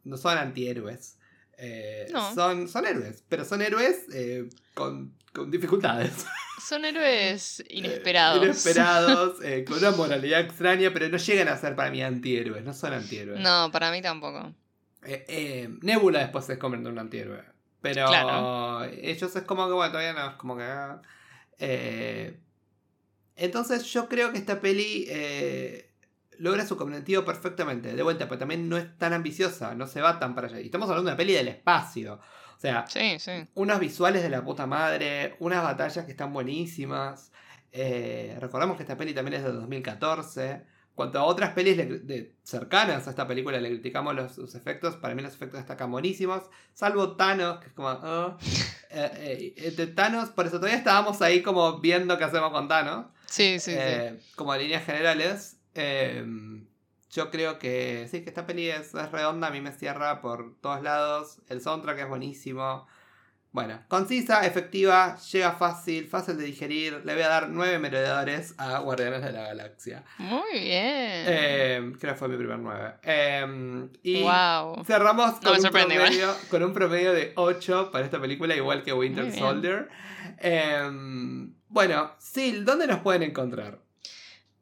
S1: no son antihéroes, eh,
S2: No.
S1: son, son héroes, pero son héroes eh, con, con dificultades.
S2: Son héroes inesperados.
S1: inesperados, con una moralidad extraña, pero no llegan a ser para mí antihéroes, no son antihéroes.
S2: No, para mí tampoco.
S1: Eh, eh, Nebula después se convierte en un antihéroe. Pero
S2: Claro.
S1: ellos es como que, bueno, todavía no, es como que... Eh, entonces yo creo que esta peli eh, logra su cometido perfectamente. De vuelta, pero también no es tan ambiciosa, no se va tan para allá. Y estamos hablando de una peli del espacio. O sea,
S2: Sí, sí.
S1: unos visuales de la puta madre, unas batallas que están buenísimas. Eh, recordamos que esta peli también es de 2014. Cuanto a otras pelis de- cercanas a esta película le criticamos los, sus efectos, para mí los efectos destacan buenísimos. Salvo Thanos, que es como... ah. Eh, eh, de Thanos, por eso todavía estábamos ahí como viendo qué hacemos con Thanos.
S2: Sí, sí, sí.
S1: Eh, Como líneas generales. eh, yo creo que sí, que esta peli es, es redonda, a mí me cierra por todos lados. El soundtrack es buenísimo. Bueno, concisa, efectiva, llega fácil, fácil de digerir. Le voy a dar 9 merodeadores a Guardianes de la Galaxia.
S2: Muy bien.
S1: Eh, creo que fue mi primer 9. y
S2: wow.
S1: cerramos
S2: No
S1: con, un promedio, con un promedio de 8 para esta película, igual que Winter. Soldier. Eh, bueno, Sil, ¿dónde nos pueden encontrar?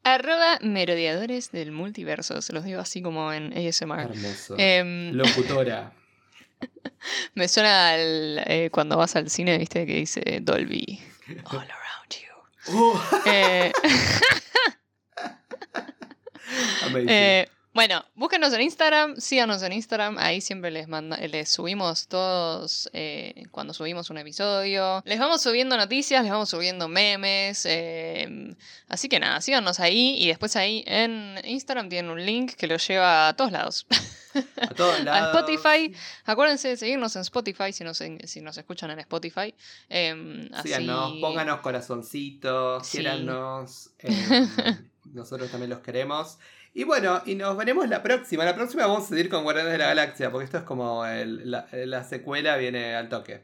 S2: Arroba merodeadores del multiverso. Se los digo así como en ASMR.
S1: Hermoso.
S2: Em,
S1: Locutora.
S2: me suena al, eh, cuando vas al cine, viste, que dice Dolby. All around you.
S1: Uh,
S2: Eh,
S1: amazing.
S2: eh, bueno, búsquenos en Instagram, síganos en Instagram, ahí siempre les manda, les subimos todos eh, cuando subimos un episodio. Les vamos subiendo noticias, les vamos subiendo memes. eh, así que nada, síganos ahí y después ahí en Instagram tienen un link que los lleva a todos lados.
S1: a todos
S2: a
S1: lados.
S2: Spotify. Acuérdense de seguirnos en Spotify si nos, si nos escuchan en Spotify. em, así...
S1: Síganos, pónganos corazoncitos,
S2: Sí.
S1: quiérannos. eh, nosotros también los queremos. Y bueno, y nos veremos la próxima. La próxima vamos a seguir con Guardianes de la Galaxia, porque esto es como el- la, la secuela viene al toque.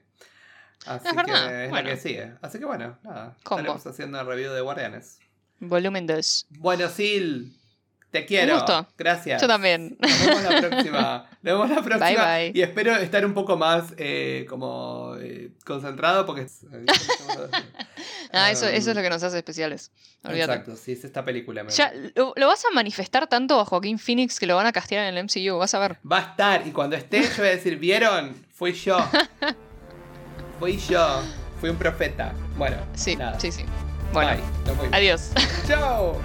S1: Así
S2: Es
S1: que
S2: verdad,
S1: es
S2: bueno.
S1: la que sigue. Así que bueno, nada.
S2: Combo.
S1: Estaremos haciendo el review de Guardianes.
S2: Volumen 2.
S1: Bueno, Sil, te quiero.
S2: gusto.
S1: Gracias.
S2: Yo también.
S1: Nos vemos la próxima. Nos vemos la próxima.
S2: Bye, bye.
S1: Y espero estar un poco más eh, como eh, concentrado porque...
S2: Ah, eso,
S1: Um,
S2: eso es lo que nos hace especiales. Olvídate.
S1: Exacto, sí, es esta película.
S2: Ya, lo, lo vas a manifestar tanto a Joaquín Phoenix que lo van a castear en el MCU, vas a ver.
S1: Va a estar y cuando esté yo voy a decir, ¿vieron? Fui yo. Fui yo. Fui un profeta. Bueno,
S2: Sí,
S1: nada.
S2: sí, sí. Bueno,
S1: Bye.
S2: Adiós.
S1: Chao.